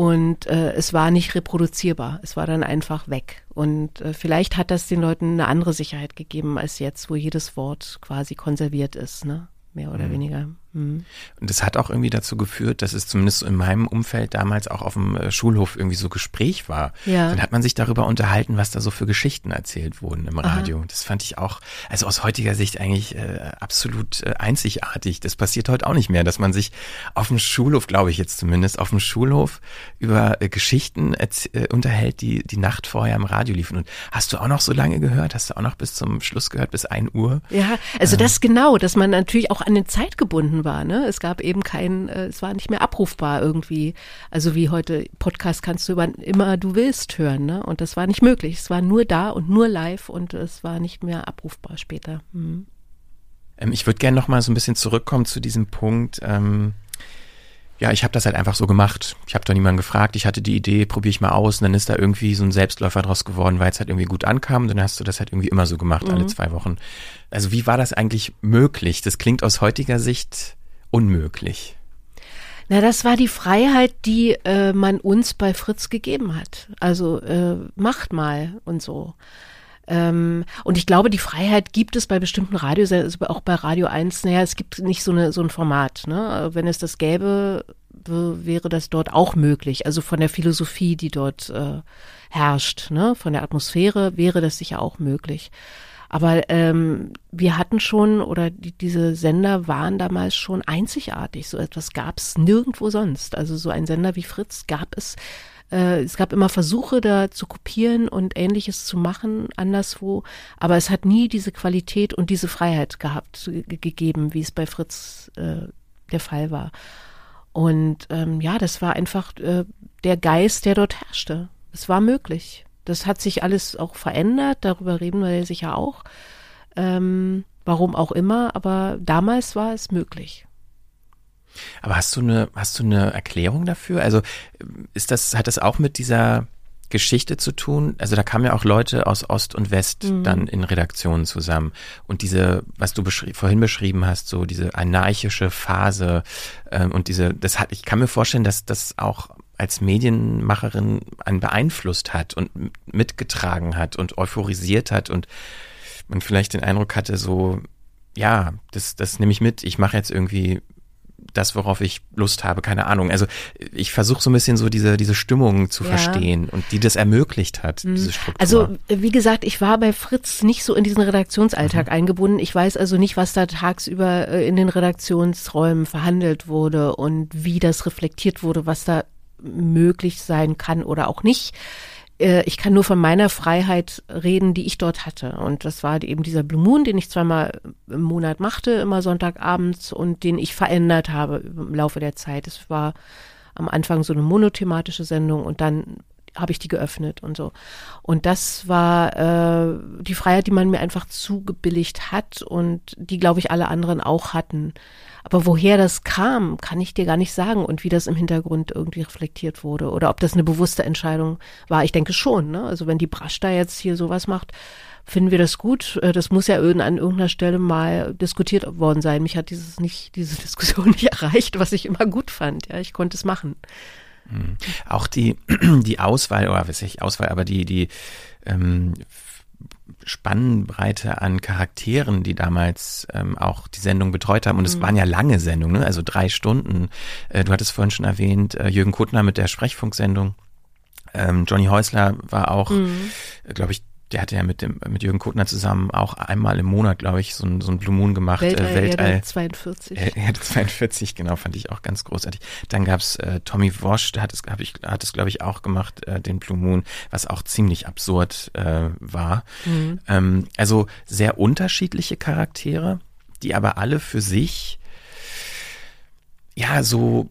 und äh, es war nicht reproduzierbar. Es war dann einfach weg. Und äh, vielleicht hat das den Leuten eine andere Sicherheit gegeben als jetzt, wo jedes Wort quasi konserviert ist, ne? Mehr oder mhm. weniger. Mhm. Und das hat auch irgendwie dazu geführt, dass es zumindest in meinem Umfeld damals auch auf dem äh, Schulhof irgendwie so Gespräch war. Ja. Dann hat man sich darüber unterhalten, was da so für Geschichten erzählt wurden im Radio. Aha. Das fand ich auch, also aus heutiger Sicht eigentlich äh, absolut äh, einzigartig. Das passiert heute auch nicht mehr, dass man sich auf dem Schulhof, glaube ich jetzt zumindest, auf dem Schulhof über äh, Geschichten äh, unterhält, die die Nacht vorher im Radio liefen. Und hast du auch noch so lange gehört? Hast du auch noch bis zum Schluss gehört, bis ein Uhr? Ja, also das genau, dass man natürlich auch an den Zeit gebunden war. Ne? Es gab eben kein, äh, es war nicht mehr abrufbar irgendwie. Also wie heute Podcast kannst du über, immer du willst hören. Ne? Und das war nicht möglich. Es war nur da und nur live und es war nicht mehr abrufbar später. Mhm. Ähm, ich würde gerne noch mal so ein bisschen zurückkommen zu diesem Punkt. Ähm ja, ich habe das halt einfach so gemacht. Ich habe da niemanden gefragt. Ich hatte die Idee, probiere ich mal aus. Und dann ist da irgendwie so ein Selbstläufer draus geworden, weil es halt irgendwie gut ankam. Und dann hast du das halt irgendwie immer so gemacht, mhm. alle zwei Wochen. Also wie war das eigentlich möglich? Das klingt aus heutiger Sicht unmöglich. Na, das war die Freiheit, die äh, man uns bei Fritz gegeben hat. Also äh, macht mal und so. Ähm, und ich glaube, die Freiheit gibt es bei bestimmten Radios, also auch bei Radio 1, naja, es gibt nicht so, eine, so ein Format. Ne? Wenn es das gäbe, wäre das dort auch möglich. Also von der Philosophie, die dort äh, herrscht, ne? von der Atmosphäre wäre das sicher auch möglich. Aber ähm, wir hatten schon, oder die, diese Sender waren damals schon einzigartig. So etwas gab es nirgendwo sonst. Also so ein Sender wie Fritz gab es äh, es gab immer Versuche, da zu kopieren und Ähnliches zu machen, anderswo. Aber es hat nie diese Qualität und diese Freiheit gehabt, gegeben, wie es bei Fritz äh, der Fall war. Und ähm, ja, das war einfach äh, der Geist, der dort herrschte. Es war möglich. Das hat sich alles auch verändert, darüber reden wir sicher auch. Ähm, warum auch immer, aber damals war es möglich. Aber hast du eine, hast du eine Erklärung dafür? Also ist das, hat das auch mit dieser Geschichte zu tun? Also da kamen ja auch Leute aus Ost und West mhm. dann in Redaktionen zusammen. Und diese, was du beschri vorhin beschrieben hast, so diese anarchische Phase ähm, und diese, das hat, ich kann mir vorstellen, dass das auch als Medienmacherin einen beeinflusst hat und mitgetragen hat und euphorisiert hat und man vielleicht den Eindruck hatte, so, ja, das, das nehme ich mit, ich mache jetzt irgendwie das, worauf ich Lust habe, keine Ahnung. Also ich versuche so ein bisschen so diese, diese Stimmung zu ja. verstehen und die das ermöglicht hat, mhm. diese Struktur. Also wie gesagt, ich war bei Fritz nicht so in diesen Redaktionsalltag mhm. eingebunden. Ich weiß also nicht, was da tagsüber äh, in den Redaktionsräumen verhandelt wurde und wie das reflektiert wurde, was da möglich sein kann oder auch nicht. Äh, ich kann nur von meiner Freiheit reden, die ich dort hatte. Und das war eben dieser Blue Moon, den ich zweimal im Monat machte, immer Sonntagabends und den ich verändert habe im Laufe der Zeit. Es war am Anfang so eine monothematische Sendung und dann habe ich die geöffnet und so. Und das war äh, die Freiheit, die man mir einfach zugebilligt hat und die, glaube ich, alle anderen auch hatten. Aber woher das kam, kann ich dir gar nicht sagen und wie das im Hintergrund irgendwie reflektiert wurde oder ob das eine bewusste Entscheidung war. Ich denke schon. Ne? Also wenn die Brasch da jetzt hier sowas macht, finden wir das gut. Äh, das muss ja an irgendeiner Stelle mal diskutiert worden sein. Mich hat dieses nicht, diese Diskussion nicht erreicht, was ich immer gut fand. Ja, ich konnte es machen. Mhm. Auch die, die Auswahl, oder was ich Auswahl, aber die, die ähm, Spannbreite an Charakteren, die damals ähm, auch die Sendung betreut haben. Und es mhm. waren ja lange Sendungen, ne? also drei Stunden. Äh, du hattest vorhin schon erwähnt, äh, Jürgen Kuttner mit der Sprechfunksendung. Ähm, Johnny Häusler war auch, mhm. äh, glaube ich, der hatte ja mit dem mit Jürgen Kuttner zusammen auch einmal im Monat, glaube ich, so ein, so ein Blue Moon gemacht. Weltall, äh, Weltall 42. Er, er hatte 42, genau, fand ich auch ganz großartig. Dann gab's äh, Tommy Wosch, der hat es, hab ich, hat es, glaube ich, auch gemacht, äh, den Blue Moon, was auch ziemlich absurd äh, war. Mhm. Ähm, also sehr unterschiedliche Charaktere, die aber alle für sich ja so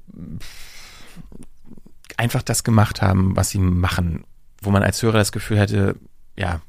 einfach das gemacht haben, was sie machen, wo man als Hörer das Gefühl hätte, ja,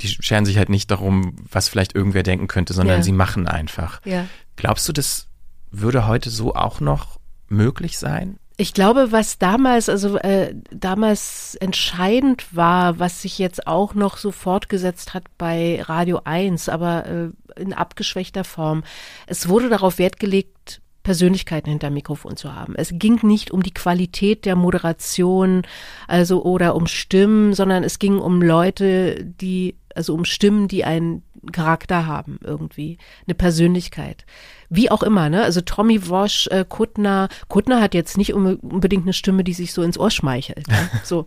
die scheren sich halt nicht darum, was vielleicht irgendwer denken könnte, sondern ja. sie machen einfach. Ja. Glaubst du, das würde heute so auch noch möglich sein? Ich glaube, was damals, also äh, damals entscheidend war, was sich jetzt auch noch so fortgesetzt hat bei Radio 1, aber äh, in abgeschwächter Form. Es wurde darauf Wert gelegt, Persönlichkeiten hinter Mikrofon zu haben. Es ging nicht um die Qualität der Moderation, also oder um Stimmen, sondern es ging um Leute, die Also um Stimmen, die einen Charakter haben irgendwie, eine Persönlichkeit. Wie auch immer, ne? Also Tommy Walsh, äh, Kuttner, Kuttner hat jetzt nicht unbedingt eine Stimme, die sich so ins Ohr schmeichelt. Ne? So.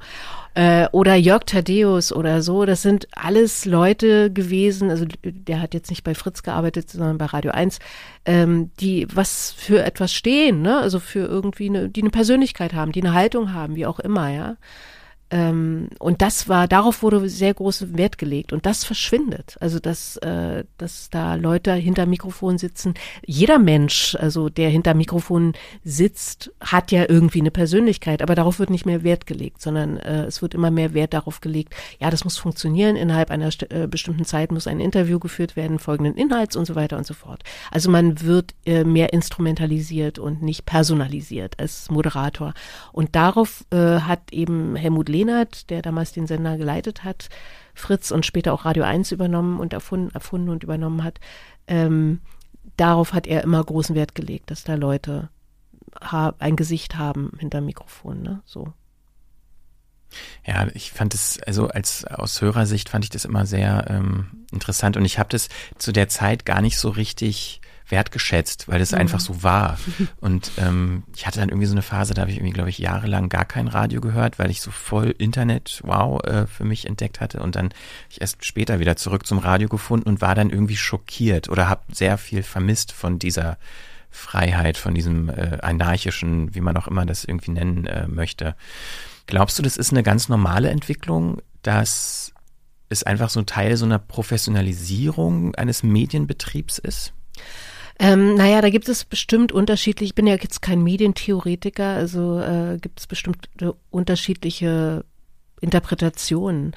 Äh, oder Jörg Thaddeus oder so, das sind alles Leute gewesen, also der hat jetzt nicht bei Fritz gearbeitet, sondern bei Radio 1, ähm, die was für etwas stehen, ne? Also für irgendwie eine, die eine Persönlichkeit haben, die eine Haltung haben, wie auch immer, ja. Ähm, und das war, darauf wurde sehr großer Wert gelegt und das verschwindet. Also dass, äh, dass da Leute hinter Mikrofon sitzen. Jeder Mensch, also der hinter Mikrofon sitzt, hat ja irgendwie eine Persönlichkeit, aber darauf wird nicht mehr Wert gelegt, sondern äh, es wird immer mehr Wert darauf gelegt, ja, das muss funktionieren, innerhalb einer äh, bestimmten Zeit muss ein Interview geführt werden, folgenden Inhalts und so weiter und so fort. Also man wird äh, mehr instrumentalisiert und nicht personalisiert als Moderator. Und darauf äh, hat eben Helmut Lehn Lehnert, der damals den Sender geleitet hat, Fritz und später auch Radio 1 übernommen und erfunden, erfunden und übernommen hat, ähm, darauf hat er immer großen Wert gelegt, dass da Leute ein Gesicht haben hinter Mikrofon, ne? So. Ja, ich fand es, also als aus Hörersicht fand ich das immer sehr ähm, interessant und ich habe das zu der Zeit gar nicht so richtig wertgeschätzt, weil das mhm. einfach so war. Und ähm, ich hatte dann irgendwie so eine Phase, da habe ich irgendwie, glaube ich, jahrelang gar kein Radio gehört, weil ich so voll Internet, wow, äh, für mich entdeckt hatte. Und dann ich erst später wieder zurück zum Radio gefunden und war dann irgendwie schockiert oder habe sehr viel vermisst von dieser Freiheit, von diesem äh, anarchischen, wie man auch immer das irgendwie nennen äh, möchte. Glaubst du, das ist eine ganz normale Entwicklung, dass es einfach so ein Teil so einer Professionalisierung eines Medienbetriebs ist? Ähm, naja, da gibt es bestimmt unterschiedlich, ich bin ja jetzt kein Medientheoretiker, also äh, gibt es bestimmt unterschiedliche Interpretationen.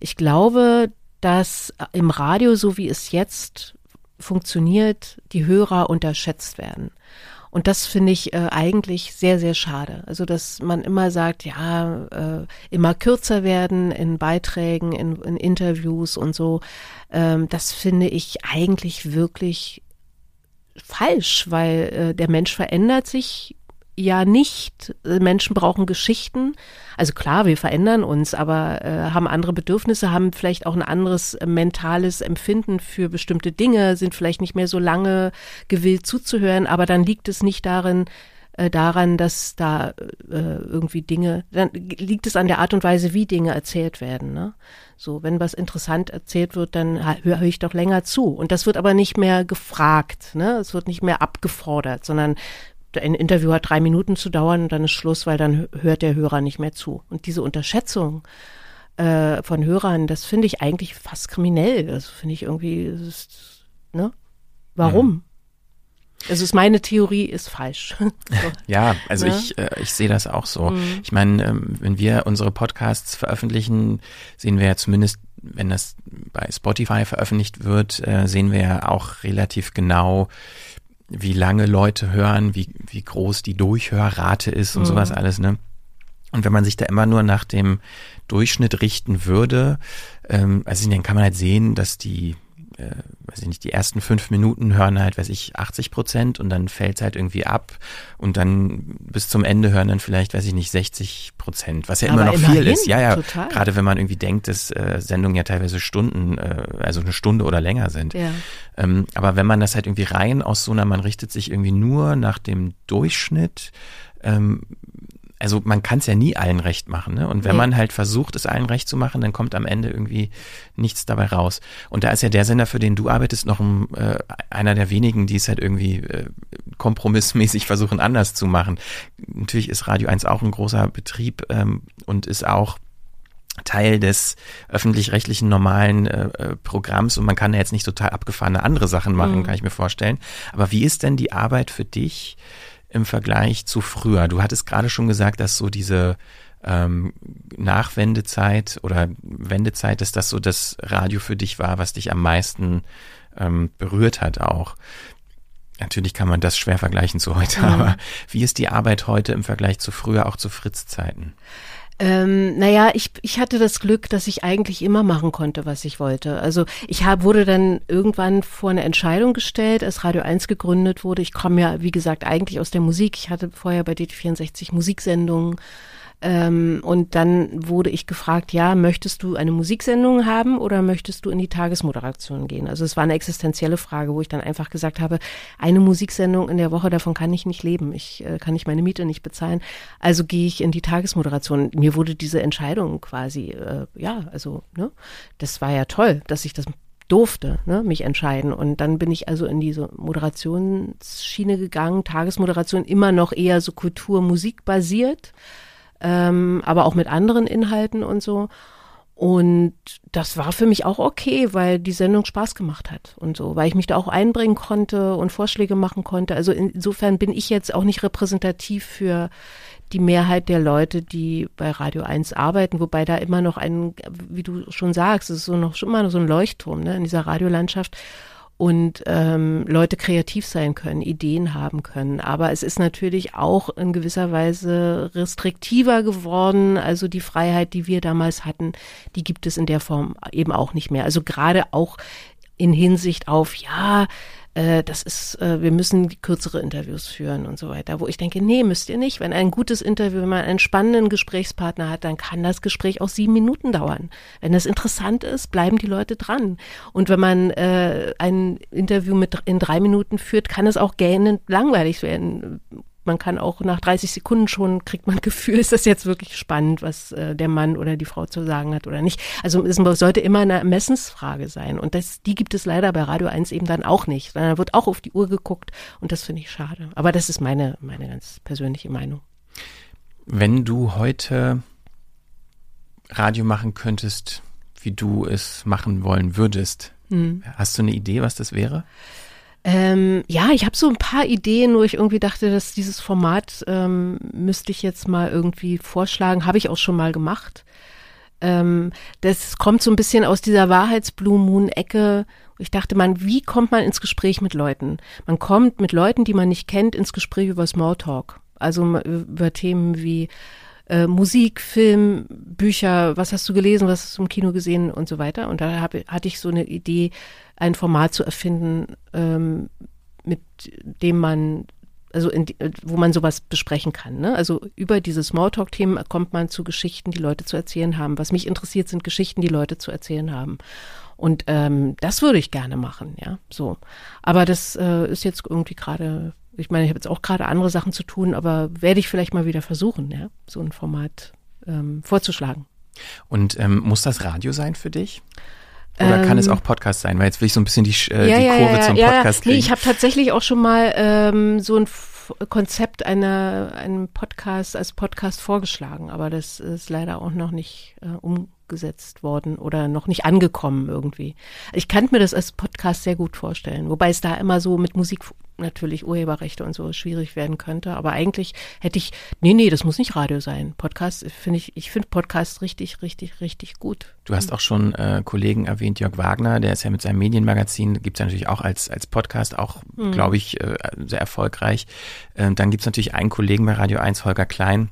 Ich glaube, dass im Radio, so wie es jetzt funktioniert, die Hörer unterschätzt werden. Und das finde ich äh, eigentlich sehr, sehr schade. Also, dass man immer sagt, ja, äh, immer kürzer werden in Beiträgen, in, in Interviews und so. Ähm, das finde ich eigentlich wirklich falsch, weil äh, der Mensch verändert sich ja nicht. Menschen brauchen Geschichten. Also klar, wir verändern uns, aber äh, haben andere Bedürfnisse, haben vielleicht auch ein anderes äh, mentales Empfinden für bestimmte Dinge, sind vielleicht nicht mehr so lange gewillt zuzuhören, aber dann liegt es nicht darin, äh, daran, dass da äh, irgendwie Dinge, dann liegt es an der Art und Weise, wie Dinge erzählt werden. Ne? So, wenn was interessant erzählt wird, dann höre hör ich doch länger zu. Und das wird aber nicht mehr gefragt, ne? Es wird nicht mehr abgefordert, sondern ein Interview hat drei Minuten zu dauern und dann ist Schluss, weil dann hört der Hörer nicht mehr zu. Und diese Unterschätzung äh, von Hörern, das finde ich eigentlich fast kriminell. Das finde ich irgendwie, ist, ne? Warum? Mhm. Also ist meine Theorie ist falsch. so. Ja, also ja? ich, äh, ich sehe das auch so. Mhm. Ich meine, ähm, wenn wir unsere Podcasts veröffentlichen, sehen wir ja zumindest, wenn das bei Spotify veröffentlicht wird, äh, sehen wir ja auch relativ genau, wie lange Leute hören, wie, wie groß die Durchhörrate ist und mhm. sowas alles, ne? Und wenn man sich da immer nur nach dem Durchschnitt richten würde, ähm, also dann kann man halt sehen, dass die äh, weiß ich nicht, die ersten fünf Minuten hören halt, weiß ich, 80 Prozent und dann fällt es halt irgendwie ab und dann bis zum Ende hören dann vielleicht, weiß ich nicht, 60 Prozent, was ja aber immer noch viel ist. Ja, ja, total. gerade wenn man irgendwie denkt, dass äh, Sendungen ja teilweise Stunden, äh, also eine Stunde oder länger sind. Ja. Ähm, aber wenn man das halt irgendwie rein aus so einer, man richtet sich irgendwie nur nach dem Durchschnitt, ähm, also man kann es ja nie allen recht machen. Ne? Und wenn nee. man halt versucht, es allen recht zu machen, dann kommt am Ende irgendwie nichts dabei raus. Und da ist ja der Sender, für den du arbeitest, noch ein, äh, einer der wenigen, die es halt irgendwie äh, kompromissmäßig versuchen, anders zu machen. Natürlich ist Radio 1 auch ein großer Betrieb ähm, und ist auch Teil des öffentlich-rechtlichen normalen äh, äh Programms und man kann ja jetzt nicht total abgefahrene andere Sachen machen, mhm. kann ich mir vorstellen. Aber wie ist denn die Arbeit für dich? Im Vergleich zu früher? Du hattest gerade schon gesagt, dass so diese ähm, Nachwendezeit oder Wendezeit, dass das so das Radio für dich war, was dich am meisten ähm, berührt hat auch. Natürlich kann man das schwer vergleichen zu heute, mhm. aber wie ist die Arbeit heute im Vergleich zu früher, auch zu Fritz-Zeiten? Ähm, naja, ich, ich hatte das Glück, dass ich eigentlich immer machen konnte, was ich wollte. Also ich hab, wurde dann irgendwann vor eine Entscheidung gestellt, als Radio 1 gegründet wurde. Ich komme ja, wie gesagt, eigentlich aus der Musik. Ich hatte vorher bei DT64 Musiksendungen Ähm, und dann wurde ich gefragt, ja, möchtest du eine Musiksendung haben oder möchtest du in die Tagesmoderation gehen? Also es war eine existenzielle Frage, wo ich dann einfach gesagt habe, eine Musiksendung in der Woche, davon kann ich nicht leben. Ich äh, kann nicht meine Miete nicht bezahlen. Also gehe ich in die Tagesmoderation. Mir wurde diese Entscheidung quasi, äh, ja, also, ne, das war ja toll, dass ich das durfte, ne, mich entscheiden. Und dann bin ich also in diese Moderationsschiene gegangen, Tagesmoderation immer noch eher so Kultur, Musik basiert ähm, aber auch mit anderen Inhalten und so. Und das war für mich auch okay, weil die Sendung Spaß gemacht hat und so, weil ich mich da auch einbringen konnte und Vorschläge machen konnte. Also insofern bin ich jetzt auch nicht repräsentativ für die Mehrheit der Leute, die bei Radio 1 arbeiten, wobei da immer noch ein, wie du schon sagst, es ist so noch schon immer so ein Leuchtturm ne, in dieser Radiolandschaft und ähm, Leute kreativ sein können, Ideen haben können. Aber es ist natürlich auch in gewisser Weise restriktiver geworden. Also die Freiheit, die wir damals hatten, die gibt es in der Form eben auch nicht mehr. Also gerade auch in Hinsicht auf, ja, äh, das ist, äh, wir müssen kürzere Interviews führen und so weiter. Wo ich denke, nee, müsst ihr nicht. Wenn ein gutes Interview, wenn man einen spannenden Gesprächspartner hat, dann kann das Gespräch auch sieben Minuten dauern. Wenn das interessant ist, bleiben die Leute dran. Und wenn man äh, ein Interview mit in drei Minuten führt, kann es auch gähnend langweilig werden man kann auch nach 30 Sekunden schon, kriegt man Gefühl, ist das jetzt wirklich spannend, was äh, der Mann oder die Frau zu sagen hat oder nicht. Also es sollte immer eine Ermessensfrage sein. Und das, die gibt es leider bei Radio 1 eben dann auch nicht. Da wird auch auf die Uhr geguckt und das finde ich schade. Aber das ist meine, meine ganz persönliche Meinung. Wenn du heute Radio machen könntest, wie du es machen wollen würdest, hm. hast du eine Idee, was das wäre? Ähm, ja, ich habe so ein paar Ideen, wo ich irgendwie dachte, dass dieses Format ähm, müsste ich jetzt mal irgendwie vorschlagen. Habe ich auch schon mal gemacht. Ähm, das kommt so ein bisschen aus dieser Wahrheitsblumen-Ecke. Ich dachte man, wie kommt man ins Gespräch mit Leuten? Man kommt mit Leuten, die man nicht kennt, ins Gespräch über Smalltalk. Also über Themen wie äh, Musik, Film, Bücher, was hast du gelesen, was hast du im Kino gesehen und so weiter. Und da hab, hatte ich so eine Idee, ein Format zu erfinden, ähm, mit dem man also in, wo man sowas besprechen kann. Ne? Also über diese Smalltalk-Themen kommt man zu Geschichten, die Leute zu erzählen haben. Was mich interessiert, sind Geschichten, die Leute zu erzählen haben. Und ähm, das würde ich gerne machen, ja. So. Aber das äh, ist jetzt irgendwie gerade ich meine, ich habe jetzt auch gerade andere Sachen zu tun, aber werde ich vielleicht mal wieder versuchen, ja, so ein Format ähm, vorzuschlagen. Und ähm, muss das Radio sein für dich? Oder ähm, kann es ähm, auch Podcast sein? Weil jetzt will ich so ein bisschen die, äh, ja, die Kurve ja, ja, zum Podcast kriegen. Nee, ich habe tatsächlich auch schon mal ähm, so ein Konzept einer, einem Podcast als Podcast vorgeschlagen, aber das ist leider auch noch nicht äh, um, umgesetzt worden oder noch nicht angekommen irgendwie. Ich kann mir das als Podcast sehr gut vorstellen, wobei es da immer so mit Musik natürlich Urheberrechte und so schwierig werden könnte. Aber eigentlich hätte ich, nee, nee, das muss nicht Radio sein. Podcast finde ich, ich finde Podcast richtig, richtig, richtig gut. Du hast auch schon äh, Kollegen erwähnt, Jörg Wagner, der ist ja mit seinem Medienmagazin, gibt es ja natürlich auch als, als Podcast, auch, mhm. glaube ich, äh, sehr erfolgreich. Äh, dann gibt es natürlich einen Kollegen bei Radio 1, Holger Klein,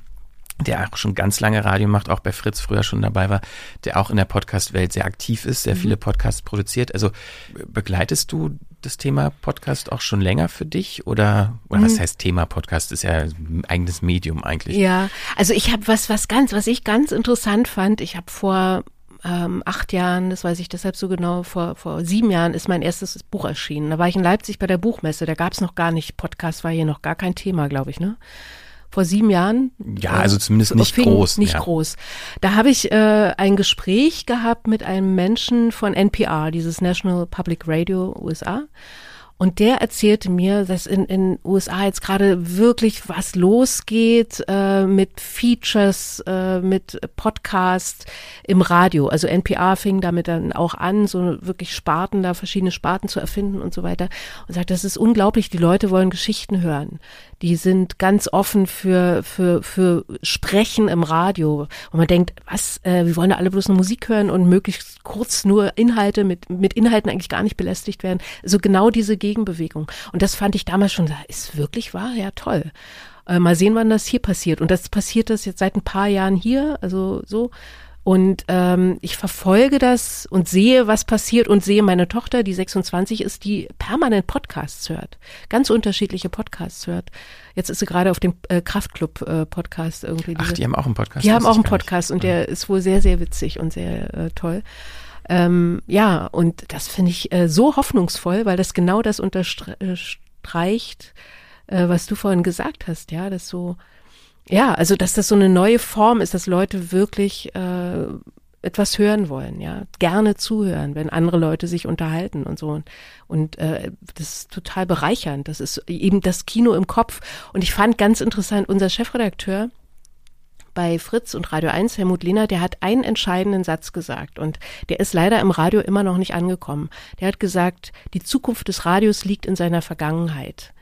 der auch schon ganz lange Radio macht, auch bei Fritz früher schon dabei war, der auch in der Podcast-Welt sehr aktiv ist, sehr mhm. viele Podcasts produziert. Also begleitest du das Thema Podcast auch schon länger für dich oder, oder mhm. was heißt Thema Podcast? Ist ja ein eigenes Medium eigentlich. Ja, also ich habe was, was ganz, was ich ganz interessant fand. Ich habe vor ähm, acht Jahren, das weiß ich deshalb so genau, vor, vor sieben Jahren ist mein erstes Buch erschienen. Da war ich in Leipzig bei der Buchmesse, da gab es noch gar nicht, Podcast war hier noch gar kein Thema, glaube ich, ne? Vor sieben Jahren. Ja, also zumindest nicht fing, groß. Nicht ja. groß. Da habe ich äh, ein Gespräch gehabt mit einem Menschen von NPR, dieses National Public Radio USA. Und der erzählte mir, dass in in USA jetzt gerade wirklich was losgeht äh, mit Features, äh, mit Podcast im Radio. Also NPR fing damit dann auch an, so wirklich Sparten, da verschiedene Sparten zu erfinden und so weiter. Und sagt, das ist unglaublich, die Leute wollen Geschichten hören. Die sind ganz offen für, für, für Sprechen im Radio. Und man denkt, was, äh, wir wollen da alle bloß eine Musik hören und möglichst kurz nur Inhalte mit, mit Inhalten eigentlich gar nicht belästigt werden. Also genau diese Gegenbewegung. Und das fand ich damals schon, ist wirklich wahr? Ja, toll. Äh, mal sehen, wann das hier passiert. Und das passiert das jetzt seit ein paar Jahren hier, also so. Und ähm, ich verfolge das und sehe, was passiert und sehe meine Tochter, die 26 ist, die permanent Podcasts hört, ganz unterschiedliche Podcasts hört. Jetzt ist sie gerade auf dem äh, Kraftclub-Podcast äh, irgendwie. Ach, die haben auch einen Podcast. Die haben auch einen Podcast und der ist wohl sehr, sehr witzig und sehr äh, toll. Ähm, ja, und das finde ich äh, so hoffnungsvoll, weil das genau das unterstreicht, äh, was du vorhin gesagt hast, ja, dass so, ja, also dass das so eine neue Form ist, dass Leute wirklich äh, etwas hören wollen, ja, gerne zuhören, wenn andere Leute sich unterhalten und so. Und, und äh, das ist total bereichernd. Das ist eben das Kino im Kopf. Und ich fand ganz interessant, unser Chefredakteur, bei Fritz und Radio 1, Helmut Lehner, der hat einen entscheidenden Satz gesagt und der ist leider im Radio immer noch nicht angekommen. Der hat gesagt, die Zukunft des Radios liegt in seiner Vergangenheit.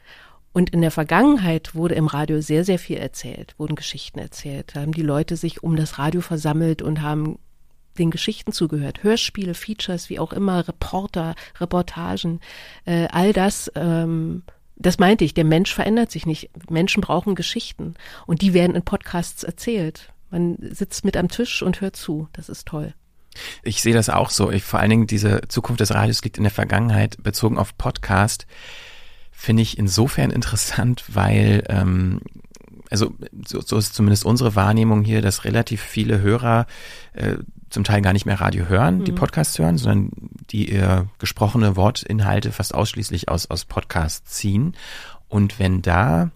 Und in der Vergangenheit wurde im Radio sehr, sehr viel erzählt, wurden Geschichten erzählt. Da haben die Leute sich um das Radio versammelt und haben den Geschichten zugehört. Hörspiele, Features, wie auch immer, Reporter, Reportagen, äh, all das ähm, das meinte ich, der Mensch verändert sich nicht. Menschen brauchen Geschichten und die werden in Podcasts erzählt. Man sitzt mit am Tisch und hört zu. Das ist toll. Ich sehe das auch so. Ich, vor allen Dingen diese Zukunft des Radios liegt in der Vergangenheit bezogen auf Podcast. Finde ich insofern interessant, weil ähm, also so, so ist zumindest unsere Wahrnehmung hier, dass relativ viele Hörer äh, zum Teil gar nicht mehr Radio hören, mhm. die Podcasts hören, sondern die ihr gesprochene Wortinhalte fast ausschließlich aus, aus Podcasts ziehen. Und wenn da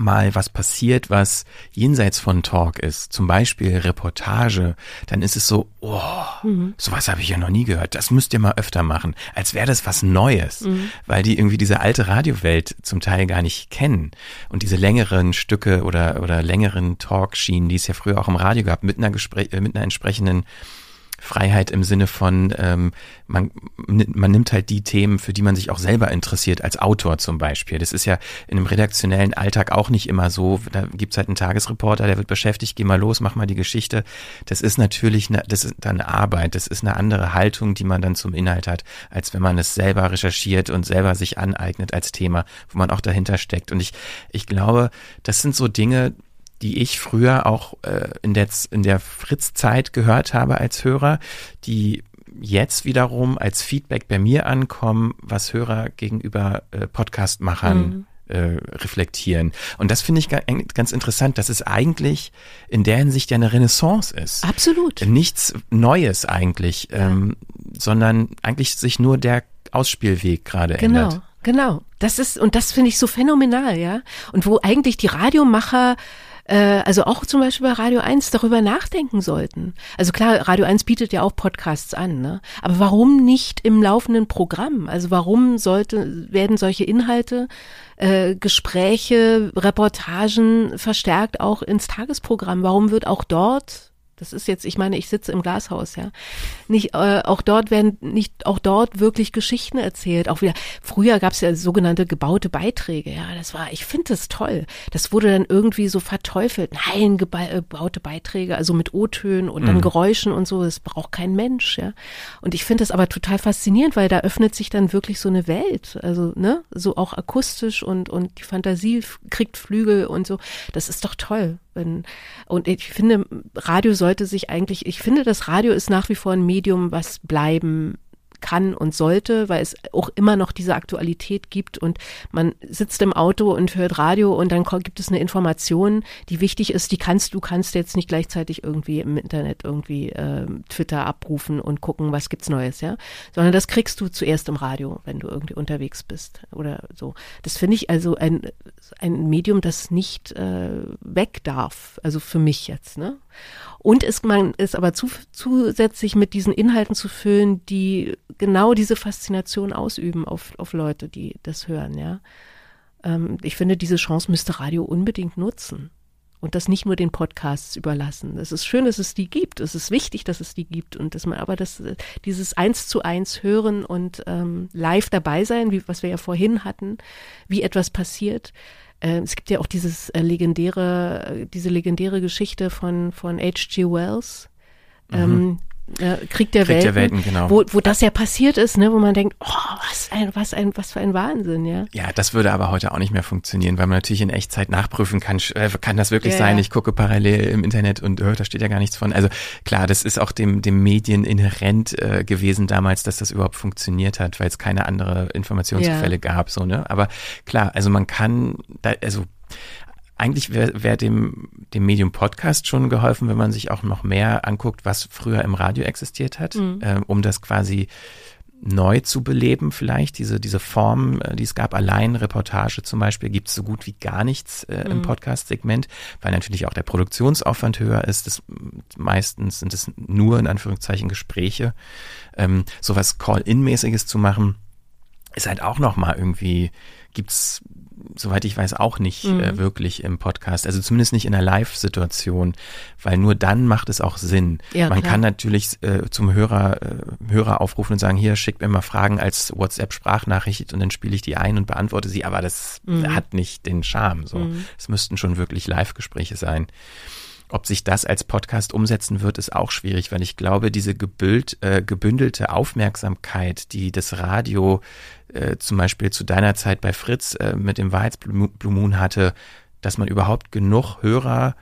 mal was passiert, was jenseits von Talk ist, zum Beispiel Reportage, dann ist es so, oh, mhm. sowas habe ich ja noch nie gehört. Das müsst ihr mal öfter machen, als wäre das was Neues, mhm. weil die irgendwie diese alte Radiowelt zum Teil gar nicht kennen und diese längeren Stücke oder oder längeren Talkschienen, die es ja früher auch im Radio gab, mit einer Gespräch, mit einer entsprechenden Freiheit im Sinne von, ähm, man, man nimmt halt die Themen, für die man sich auch selber interessiert, als Autor zum Beispiel. Das ist ja in einem redaktionellen Alltag auch nicht immer so. Da gibt's halt einen Tagesreporter, der wird beschäftigt, geh mal los, mach mal die Geschichte. Das ist natürlich, eine, das ist dann Arbeit, das ist eine andere Haltung, die man dann zum Inhalt hat, als wenn man es selber recherchiert und selber sich aneignet als Thema, wo man auch dahinter steckt. Und ich, ich glaube, das sind so Dinge, die ich früher auch äh, in der, in der Fritz-Zeit gehört habe als Hörer, die jetzt wiederum als Feedback bei mir ankommen, was Hörer gegenüber äh, Podcastmachern mhm. äh, reflektieren. Und das finde ich ganz interessant, dass es eigentlich in der Hinsicht ja eine Renaissance ist. Absolut. Nichts Neues eigentlich, ähm, sondern eigentlich sich nur der Ausspielweg gerade genau. ändert. Genau, genau. Das ist, und das finde ich so phänomenal, ja. Und wo eigentlich die Radiomacher äh, also auch zum Beispiel bei Radio 1 darüber nachdenken sollten. Also klar, Radio 1 bietet ja auch Podcasts an, ne? Aber warum nicht im laufenden Programm? Also warum sollte, werden solche Inhalte, äh, Gespräche, Reportagen verstärkt auch ins Tagesprogramm? Warum wird auch dort das ist jetzt, ich meine, ich sitze im Glashaus, ja. Nicht, äh, auch dort werden nicht auch dort wirklich Geschichten erzählt. Auch wieder, früher gab es ja sogenannte gebaute Beiträge, ja. Das war, ich finde das toll. Das wurde dann irgendwie so verteufelt. Nein, äh, gebaute Beiträge, also mit O-Tönen und dann mhm. Geräuschen und so, das braucht kein Mensch, ja. Und ich finde das aber total faszinierend, weil da öffnet sich dann wirklich so eine Welt. Also, ne, so auch akustisch und, und die Fantasie kriegt Flügel und so. Das ist doch toll. Und ich finde, Radio sollte sich eigentlich, ich finde, das Radio ist nach wie vor ein Medium, was bleiben kann und sollte, weil es auch immer noch diese Aktualität gibt und man sitzt im Auto und hört Radio und dann gibt es eine Information, die wichtig ist, die kannst du kannst jetzt nicht gleichzeitig irgendwie im Internet irgendwie äh, Twitter abrufen und gucken, was gibt's Neues, ja, sondern das kriegst du zuerst im Radio, wenn du irgendwie unterwegs bist oder so. Das finde ich also ein ein Medium, das nicht äh, weg darf, also für mich jetzt, ne? Und ist man ist aber zu, zusätzlich mit diesen Inhalten zu füllen, die genau diese Faszination ausüben auf, auf Leute, die das hören, ja. Ähm, ich finde, diese Chance müsste Radio unbedingt nutzen und das nicht nur den Podcasts überlassen. Es ist schön, dass es die gibt. Es ist wichtig, dass es die gibt und dass man aber das, dieses eins zu eins hören und ähm, live dabei sein, wie was wir ja vorhin hatten, wie etwas passiert, es gibt ja auch dieses äh, legendäre, diese legendäre Geschichte von, von H.G. Wells. Mhm. Äh, Krieg der Krieg Welten, der Welten genau. wo, wo das ja passiert ist, ne, wo man denkt, oh, was ein, was ein, was für ein Wahnsinn, ja. Ja, das würde aber heute auch nicht mehr funktionieren, weil man natürlich in Echtzeit nachprüfen kann, äh, kann das wirklich ja, sein? Ja. Ich gucke parallel im Internet und oh, da steht ja gar nichts von. Also klar, das ist auch dem, dem Medien inhärent äh, gewesen damals, dass das überhaupt funktioniert hat, weil es keine andere Informationsquelle ja. gab, so, ne. Aber klar, also man kann, da, also eigentlich wäre wär dem, dem Medium Podcast schon geholfen, wenn man sich auch noch mehr anguckt, was früher im Radio existiert hat, mhm. äh, um das quasi neu zu beleben vielleicht. Diese, diese Form, äh, die es gab, allein Reportage zum Beispiel, gibt es so gut wie gar nichts äh, im mhm. Podcast-Segment, weil natürlich auch der Produktionsaufwand höher ist. Das, meistens sind es nur in Anführungszeichen Gespräche. Ähm, sowas Call-In-mäßiges zu machen, ist halt auch nochmal irgendwie, gibt's soweit ich weiß, auch nicht äh, mhm. äh, wirklich im Podcast. Also zumindest nicht in einer Live-Situation, weil nur dann macht es auch Sinn. Ja, Man klar. kann natürlich äh, zum Hörer, äh, Hörer aufrufen und sagen, hier schickt mir mal Fragen als WhatsApp-Sprachnachricht und dann spiele ich die ein und beantworte sie, aber das mhm. hat nicht den Charme. So, mhm. es müssten schon wirklich Live-Gespräche sein. Ob sich das als Podcast umsetzen wird, ist auch schwierig, weil ich glaube, diese gebüld, äh, gebündelte Aufmerksamkeit, die das Radio äh, zum Beispiel zu deiner Zeit bei Fritz äh, mit dem Wahrheitsblumen hatte, dass man überhaupt genug Hörer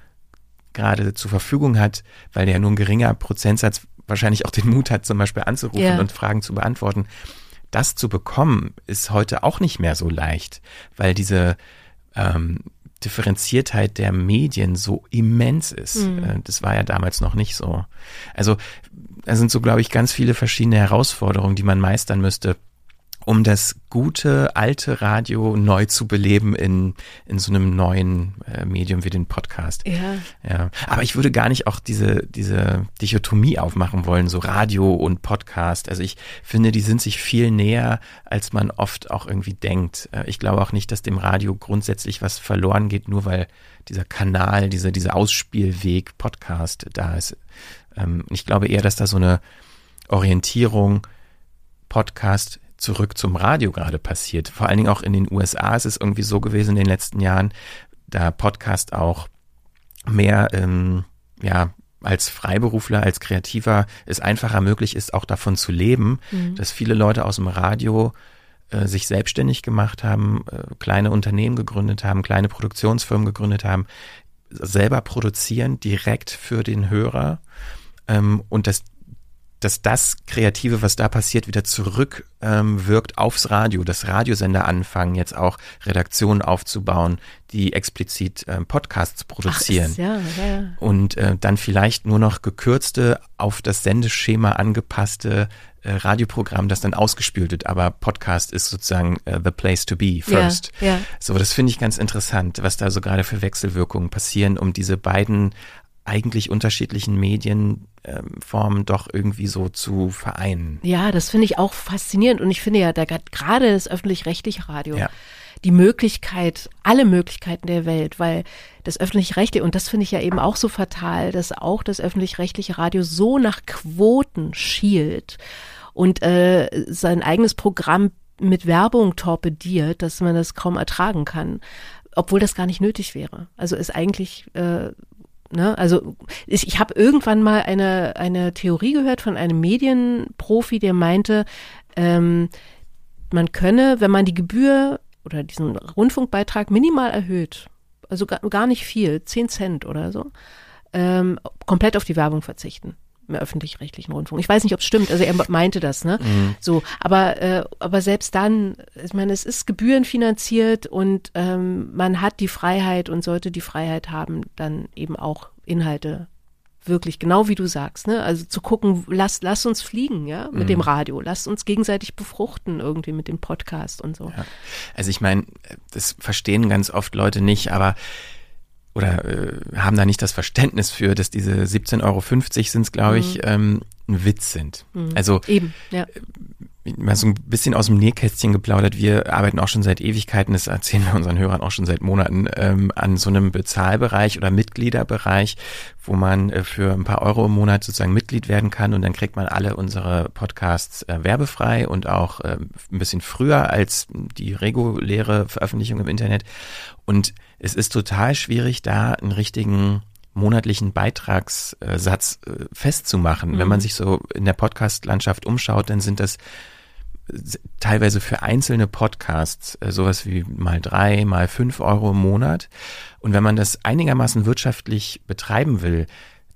gerade zur Verfügung hat, weil der nur ein geringer Prozentsatz wahrscheinlich auch den Mut hat, zum Beispiel anzurufen yeah. und Fragen zu beantworten. Das zu bekommen, ist heute auch nicht mehr so leicht, weil diese ähm, Differenziertheit der Medien so immens ist. Mhm. Das war ja damals noch nicht so. Also da sind so, glaube ich, ganz viele verschiedene Herausforderungen, die man meistern müsste, um das gute alte Radio neu zu beleben in, in so einem neuen äh, Medium wie den Podcast. Ja. ja. Aber ich würde gar nicht auch diese, diese Dichotomie aufmachen wollen, so Radio und Podcast. Also ich finde, die sind sich viel näher, als man oft auch irgendwie denkt. Äh, ich glaube auch nicht, dass dem Radio grundsätzlich was verloren geht, nur weil dieser Kanal, dieser, dieser Ausspielweg Podcast da ist. Ähm, ich glaube eher, dass da so eine Orientierung Podcast zurück zum Radio gerade passiert. Vor allen Dingen auch in den USA ist es irgendwie so gewesen in den letzten Jahren, da Podcast auch mehr, ähm, ja, als Freiberufler, als Kreativer es einfacher möglich ist, auch davon zu leben, mhm. dass viele Leute aus dem Radio äh, sich selbstständig gemacht haben, äh, kleine Unternehmen gegründet haben, kleine Produktionsfirmen gegründet haben, selber produzieren direkt für den Hörer ähm, und dass dass das Kreative, was da passiert, wieder zurück ähm, wirkt aufs Radio, dass Radiosender anfangen, jetzt auch Redaktionen aufzubauen, die explizit ähm, Podcasts produzieren. Ach, ja, ja. Und äh, dann vielleicht nur noch gekürzte, auf das Sendeschema angepasste äh, Radioprogramm, das dann ausgespielt wird, aber Podcast ist sozusagen uh, the place to be first. Ja, ja. So, das finde ich ganz interessant, was da so gerade für Wechselwirkungen passieren, um diese beiden eigentlich unterschiedlichen Medienformen doch irgendwie so zu vereinen. Ja, das finde ich auch faszinierend und ich finde ja, da gerade das öffentlich-rechtliche Radio. Ja. Die Möglichkeit, alle Möglichkeiten der Welt, weil das öffentlich-rechtliche, und das finde ich ja eben auch so fatal, dass auch das öffentlich-rechtliche Radio so nach Quoten schielt und äh, sein eigenes Programm mit Werbung torpediert, dass man das kaum ertragen kann obwohl das gar nicht nötig wäre. Also ist eigentlich äh, Ne? Also ich, ich habe irgendwann mal eine, eine Theorie gehört von einem Medienprofi, der meinte, ähm, man könne, wenn man die Gebühr oder diesen Rundfunkbeitrag minimal erhöht, also gar, gar nicht viel, 10 Cent oder so, ähm, komplett auf die Werbung verzichten im öffentlich-rechtlichen Rundfunk. Ich weiß nicht, ob es stimmt, also er meinte das, ne? Mhm. So, aber äh, aber selbst dann, ich meine, es ist gebührenfinanziert und ähm, man hat die Freiheit und sollte die Freiheit haben, dann eben auch Inhalte wirklich genau wie du sagst, ne? Also zu gucken, lass lass uns fliegen, ja, mit mhm. dem Radio, lass uns gegenseitig befruchten irgendwie mit dem Podcast und so. Ja. Also ich meine, das verstehen ganz oft Leute nicht, aber oder äh, haben da nicht das Verständnis für, dass diese 17,50 Euro sind es, glaube ich, mhm. ähm, ein Witz sind. Mhm. Also eben, ja. Äh, mal so ein bisschen aus dem Nähkästchen geplaudert. Wir arbeiten auch schon seit Ewigkeiten, das erzählen wir unseren Hörern auch schon seit Monaten, ähm, an so einem Bezahlbereich oder Mitgliederbereich, wo man äh, für ein paar Euro im Monat sozusagen Mitglied werden kann und dann kriegt man alle unsere Podcasts äh, werbefrei und auch äh, ein bisschen früher als die reguläre Veröffentlichung im Internet. Und es ist total schwierig, da einen richtigen monatlichen Beitragssatz äh, festzumachen. Mhm. Wenn man sich so in der Podcast-Landschaft umschaut, dann sind das teilweise für einzelne Podcasts äh, sowas wie mal drei, mal fünf Euro im Monat. Und wenn man das einigermaßen wirtschaftlich betreiben will,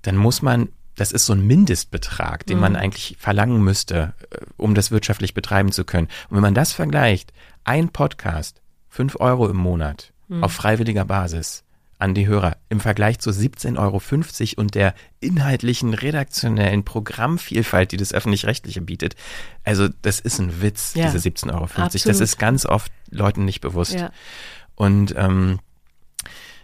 dann muss man, das ist so ein Mindestbetrag, den mhm. man eigentlich verlangen müsste, äh, um das wirtschaftlich betreiben zu können. Und wenn man das vergleicht, ein Podcast, fünf Euro im Monat mhm. auf freiwilliger Basis, an die Hörer im Vergleich zu 17,50 Euro und der inhaltlichen, redaktionellen Programmvielfalt, die das öffentlich-rechtliche bietet. Also das ist ein Witz, ja, diese 17,50 Euro. Absolut. Das ist ganz oft Leuten nicht bewusst. Ja. Und ähm,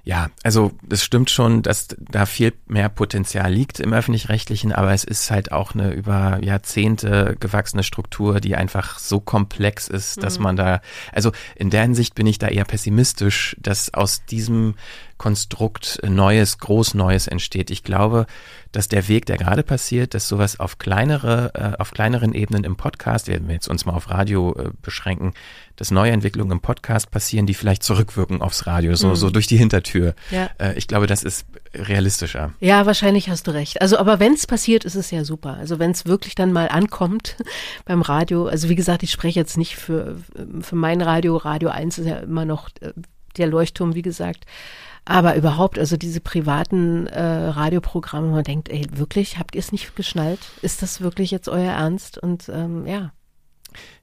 ja, also es stimmt schon, dass da viel mehr Potenzial liegt im öffentlich-rechtlichen, aber es ist halt auch eine über Jahrzehnte gewachsene Struktur, die einfach so komplex ist, dass mhm. man da, also in der Hinsicht bin ich da eher pessimistisch, dass aus diesem Konstrukt Neues, groß Neues entsteht. Ich glaube, dass der Weg, der gerade passiert, dass sowas auf kleinere, äh, auf kleineren Ebenen im Podcast, werden wir jetzt uns mal auf Radio äh, beschränken, dass neue Entwicklungen im Podcast passieren, die vielleicht zurückwirken aufs Radio, so, mhm. so durch die Hintertür. Ja. Äh, ich glaube, das ist realistischer. Ja, wahrscheinlich hast du recht. Also, aber wenn es passiert, ist es ja super. Also, wenn es wirklich dann mal ankommt beim Radio, also wie gesagt, ich spreche jetzt nicht für, für mein Radio. Radio 1 ist ja immer noch äh, der Leuchtturm, wie gesagt. Aber überhaupt, also diese privaten äh, Radioprogramme, man denkt, ey, wirklich, habt ihr es nicht geschnallt? Ist das wirklich jetzt euer Ernst? Und ähm, ja.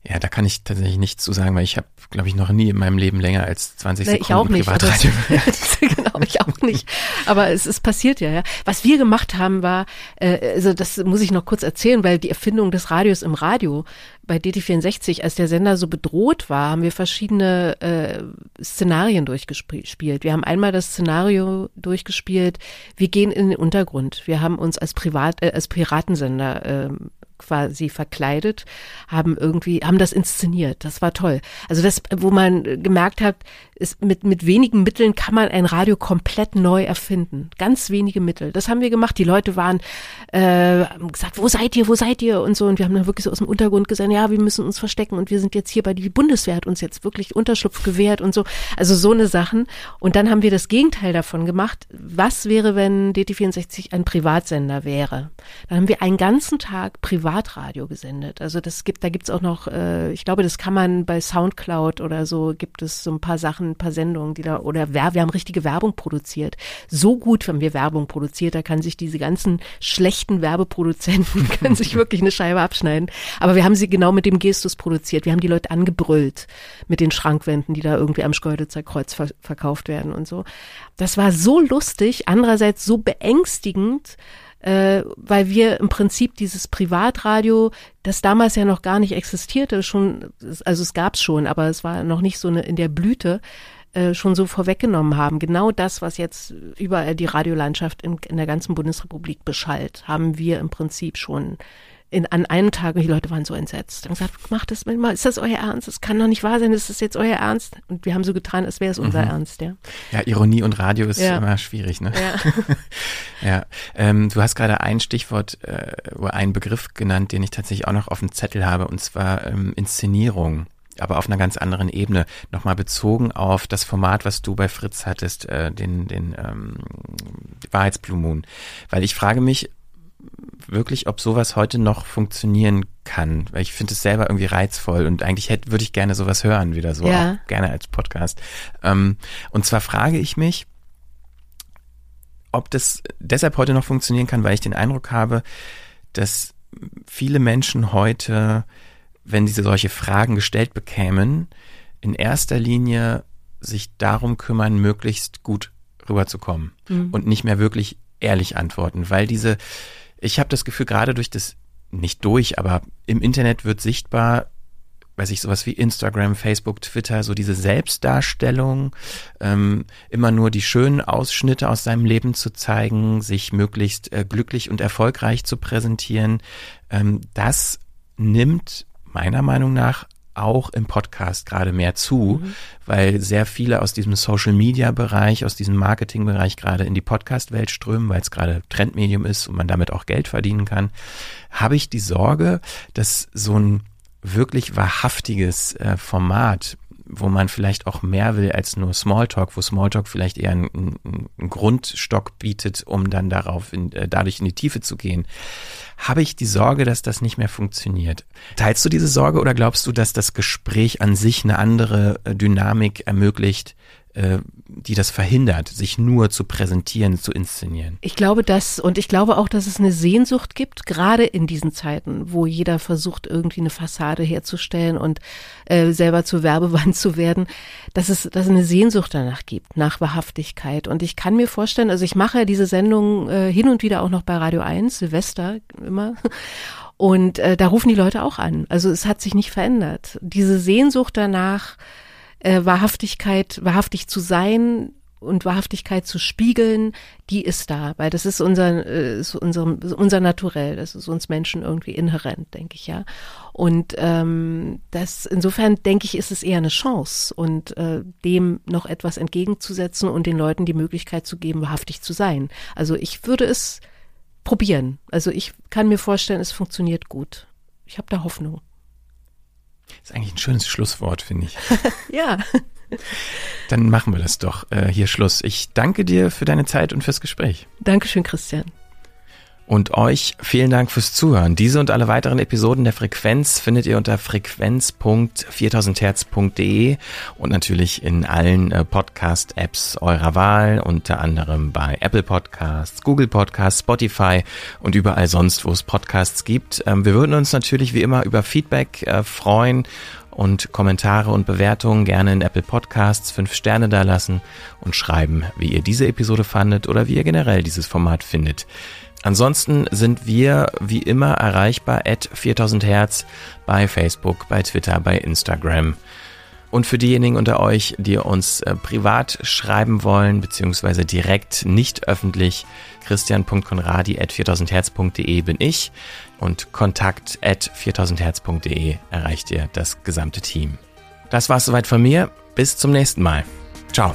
Ja, da kann ich tatsächlich nichts zu sagen, weil ich habe, glaube ich, noch nie in meinem Leben länger als 20 nee, Sekunden ich auch nicht. Privatradio. genau, ich auch nicht. Aber es ist passiert ja, ja. Was wir gemacht haben war, äh, also das muss ich noch kurz erzählen, weil die Erfindung des Radios im Radio bei DT64, als der Sender so bedroht war, haben wir verschiedene äh, Szenarien durchgespielt. Wir haben einmal das Szenario durchgespielt, wir gehen in den Untergrund. Wir haben uns als Privat, äh, als Piratensender äh, quasi verkleidet, haben irgendwie, haben das inszeniert. Das war toll. Also das, wo man gemerkt hat, ist mit, mit wenigen Mitteln kann man ein Radio komplett neu erfinden. Ganz wenige Mittel. Das haben wir gemacht. Die Leute waren, äh, gesagt, wo seid ihr, wo seid ihr und so. Und wir haben dann wirklich so aus dem Untergrund gesagt, ja, wir müssen uns verstecken und wir sind jetzt hier bei die Bundeswehr hat uns jetzt wirklich Unterschlupf gewährt und so. Also so eine Sachen. Und dann haben wir das Gegenteil davon gemacht. Was wäre, wenn DT64 ein Privatsender wäre? Dann haben wir einen ganzen Tag Privatradio gesendet. Also das gibt, da gibt's auch noch, äh, ich glaube, das kann man bei Soundcloud oder so, gibt es so ein paar Sachen, ein paar Sendungen, die da, oder wir haben richtige Werbung produziert. So gut haben wir Werbung produziert, da kann sich diese ganzen schlechten Werbeproduzenten, können sich wirklich eine Scheibe abschneiden. Aber wir haben sie genau mit dem Gestus produziert. Wir haben die Leute angebrüllt mit den Schrankwänden, die da irgendwie am Schkeuditzer Kreuz ver verkauft werden und so. Das war so lustig, andererseits so beängstigend, äh, weil wir im Prinzip dieses Privatradio, das damals ja noch gar nicht existierte, schon, also es gab es schon, aber es war noch nicht so eine, in der Blüte, äh, schon so vorweggenommen haben. Genau das, was jetzt überall die Radiolandschaft in, in der ganzen Bundesrepublik beschallt, haben wir im Prinzip schon in, an einem Tag, und die Leute waren so entsetzt, haben gesagt, macht das mal, ist das euer Ernst? Das kann doch nicht wahr sein, ist das jetzt euer Ernst? Und wir haben so getan, als wäre es unser mhm. Ernst, ja. Ja, Ironie und Radio ist ja. immer schwierig, ne? Ja. ja. Ähm, du hast gerade ein Stichwort äh, oder einen Begriff genannt, den ich tatsächlich auch noch auf dem Zettel habe, und zwar ähm, Inszenierung aber auf einer ganz anderen Ebene. Nochmal bezogen auf das Format, was du bei Fritz hattest, äh, den, den ähm, Wahrheitsblue Moon. Weil ich frage mich, wirklich, ob sowas heute noch funktionieren kann. Weil ich finde es selber irgendwie reizvoll und eigentlich hätte, würde ich gerne sowas hören, wieder so, ja. auch gerne als Podcast. Ähm, und zwar frage ich mich, ob das deshalb heute noch funktionieren kann, weil ich den Eindruck habe, dass viele Menschen heute, wenn diese solche Fragen gestellt bekämen, in erster Linie sich darum kümmern, möglichst gut rüberzukommen mhm. und nicht mehr wirklich ehrlich antworten, weil diese ich habe das Gefühl, gerade durch das, nicht durch, aber im Internet wird sichtbar, weiß ich, sowas wie Instagram, Facebook, Twitter, so diese Selbstdarstellung, ähm, immer nur die schönen Ausschnitte aus seinem Leben zu zeigen, sich möglichst äh, glücklich und erfolgreich zu präsentieren, ähm, das nimmt meiner Meinung nach auch im Podcast gerade mehr zu, mhm. weil sehr viele aus diesem Social-Media-Bereich, aus diesem Marketing-Bereich gerade in die Podcast-Welt strömen, weil es gerade Trendmedium ist und man damit auch Geld verdienen kann, habe ich die Sorge, dass so ein wirklich wahrhaftiges äh, Format wo man vielleicht auch mehr will als nur Smalltalk, wo Smalltalk vielleicht eher einen, einen Grundstock bietet, um dann darauf in, äh, dadurch in die Tiefe zu gehen, habe ich die Sorge, dass das nicht mehr funktioniert. Teilst du diese Sorge oder glaubst du, dass das Gespräch an sich eine andere äh, Dynamik ermöglicht, äh, die das verhindert, sich nur zu präsentieren, zu inszenieren. Ich glaube das und ich glaube auch, dass es eine Sehnsucht gibt, gerade in diesen Zeiten, wo jeder versucht, irgendwie eine Fassade herzustellen und äh, selber zur Werbewand zu werden, dass es, dass es eine Sehnsucht danach gibt, nach Wahrhaftigkeit. Und ich kann mir vorstellen, also ich mache diese Sendung äh, hin und wieder auch noch bei Radio 1, Silvester immer. Und äh, da rufen die Leute auch an. Also es hat sich nicht verändert. Diese Sehnsucht danach, äh, Wahrhaftigkeit, wahrhaftig zu sein und Wahrhaftigkeit zu spiegeln, die ist da, weil das ist unser, äh, ist unser, unser Naturell, das ist uns Menschen irgendwie inhärent, denke ich ja. Und ähm, das insofern denke ich, ist es eher eine Chance und äh, dem noch etwas entgegenzusetzen und den Leuten die Möglichkeit zu geben, wahrhaftig zu sein. Also ich würde es probieren. Also ich kann mir vorstellen, es funktioniert gut. Ich habe da Hoffnung. Das ist eigentlich ein schönes Schlusswort, finde ich. ja. Dann machen wir das doch äh, hier Schluss. Ich danke dir für deine Zeit und fürs Gespräch. Dankeschön, Christian. Und euch vielen Dank fürs Zuhören. Diese und alle weiteren Episoden der Frequenz findet ihr unter frequenz.4000herz.de und natürlich in allen äh, Podcast-Apps eurer Wahl, unter anderem bei Apple Podcasts, Google Podcasts, Spotify und überall sonst, wo es Podcasts gibt. Ähm, wir würden uns natürlich wie immer über Feedback äh, freuen und Kommentare und Bewertungen gerne in Apple Podcasts fünf Sterne dalassen und schreiben, wie ihr diese Episode fandet oder wie ihr generell dieses Format findet. Ansonsten sind wir wie immer erreichbar at 4000 Hertz bei Facebook, bei Twitter, bei Instagram. Und für diejenigen unter euch, die uns äh, privat schreiben wollen, beziehungsweise direkt nicht öffentlich, christian.konradi at 4000herz.de bin ich und kontakt at 4000herz.de erreicht ihr das gesamte Team. Das war's soweit von mir. Bis zum nächsten Mal. Ciao.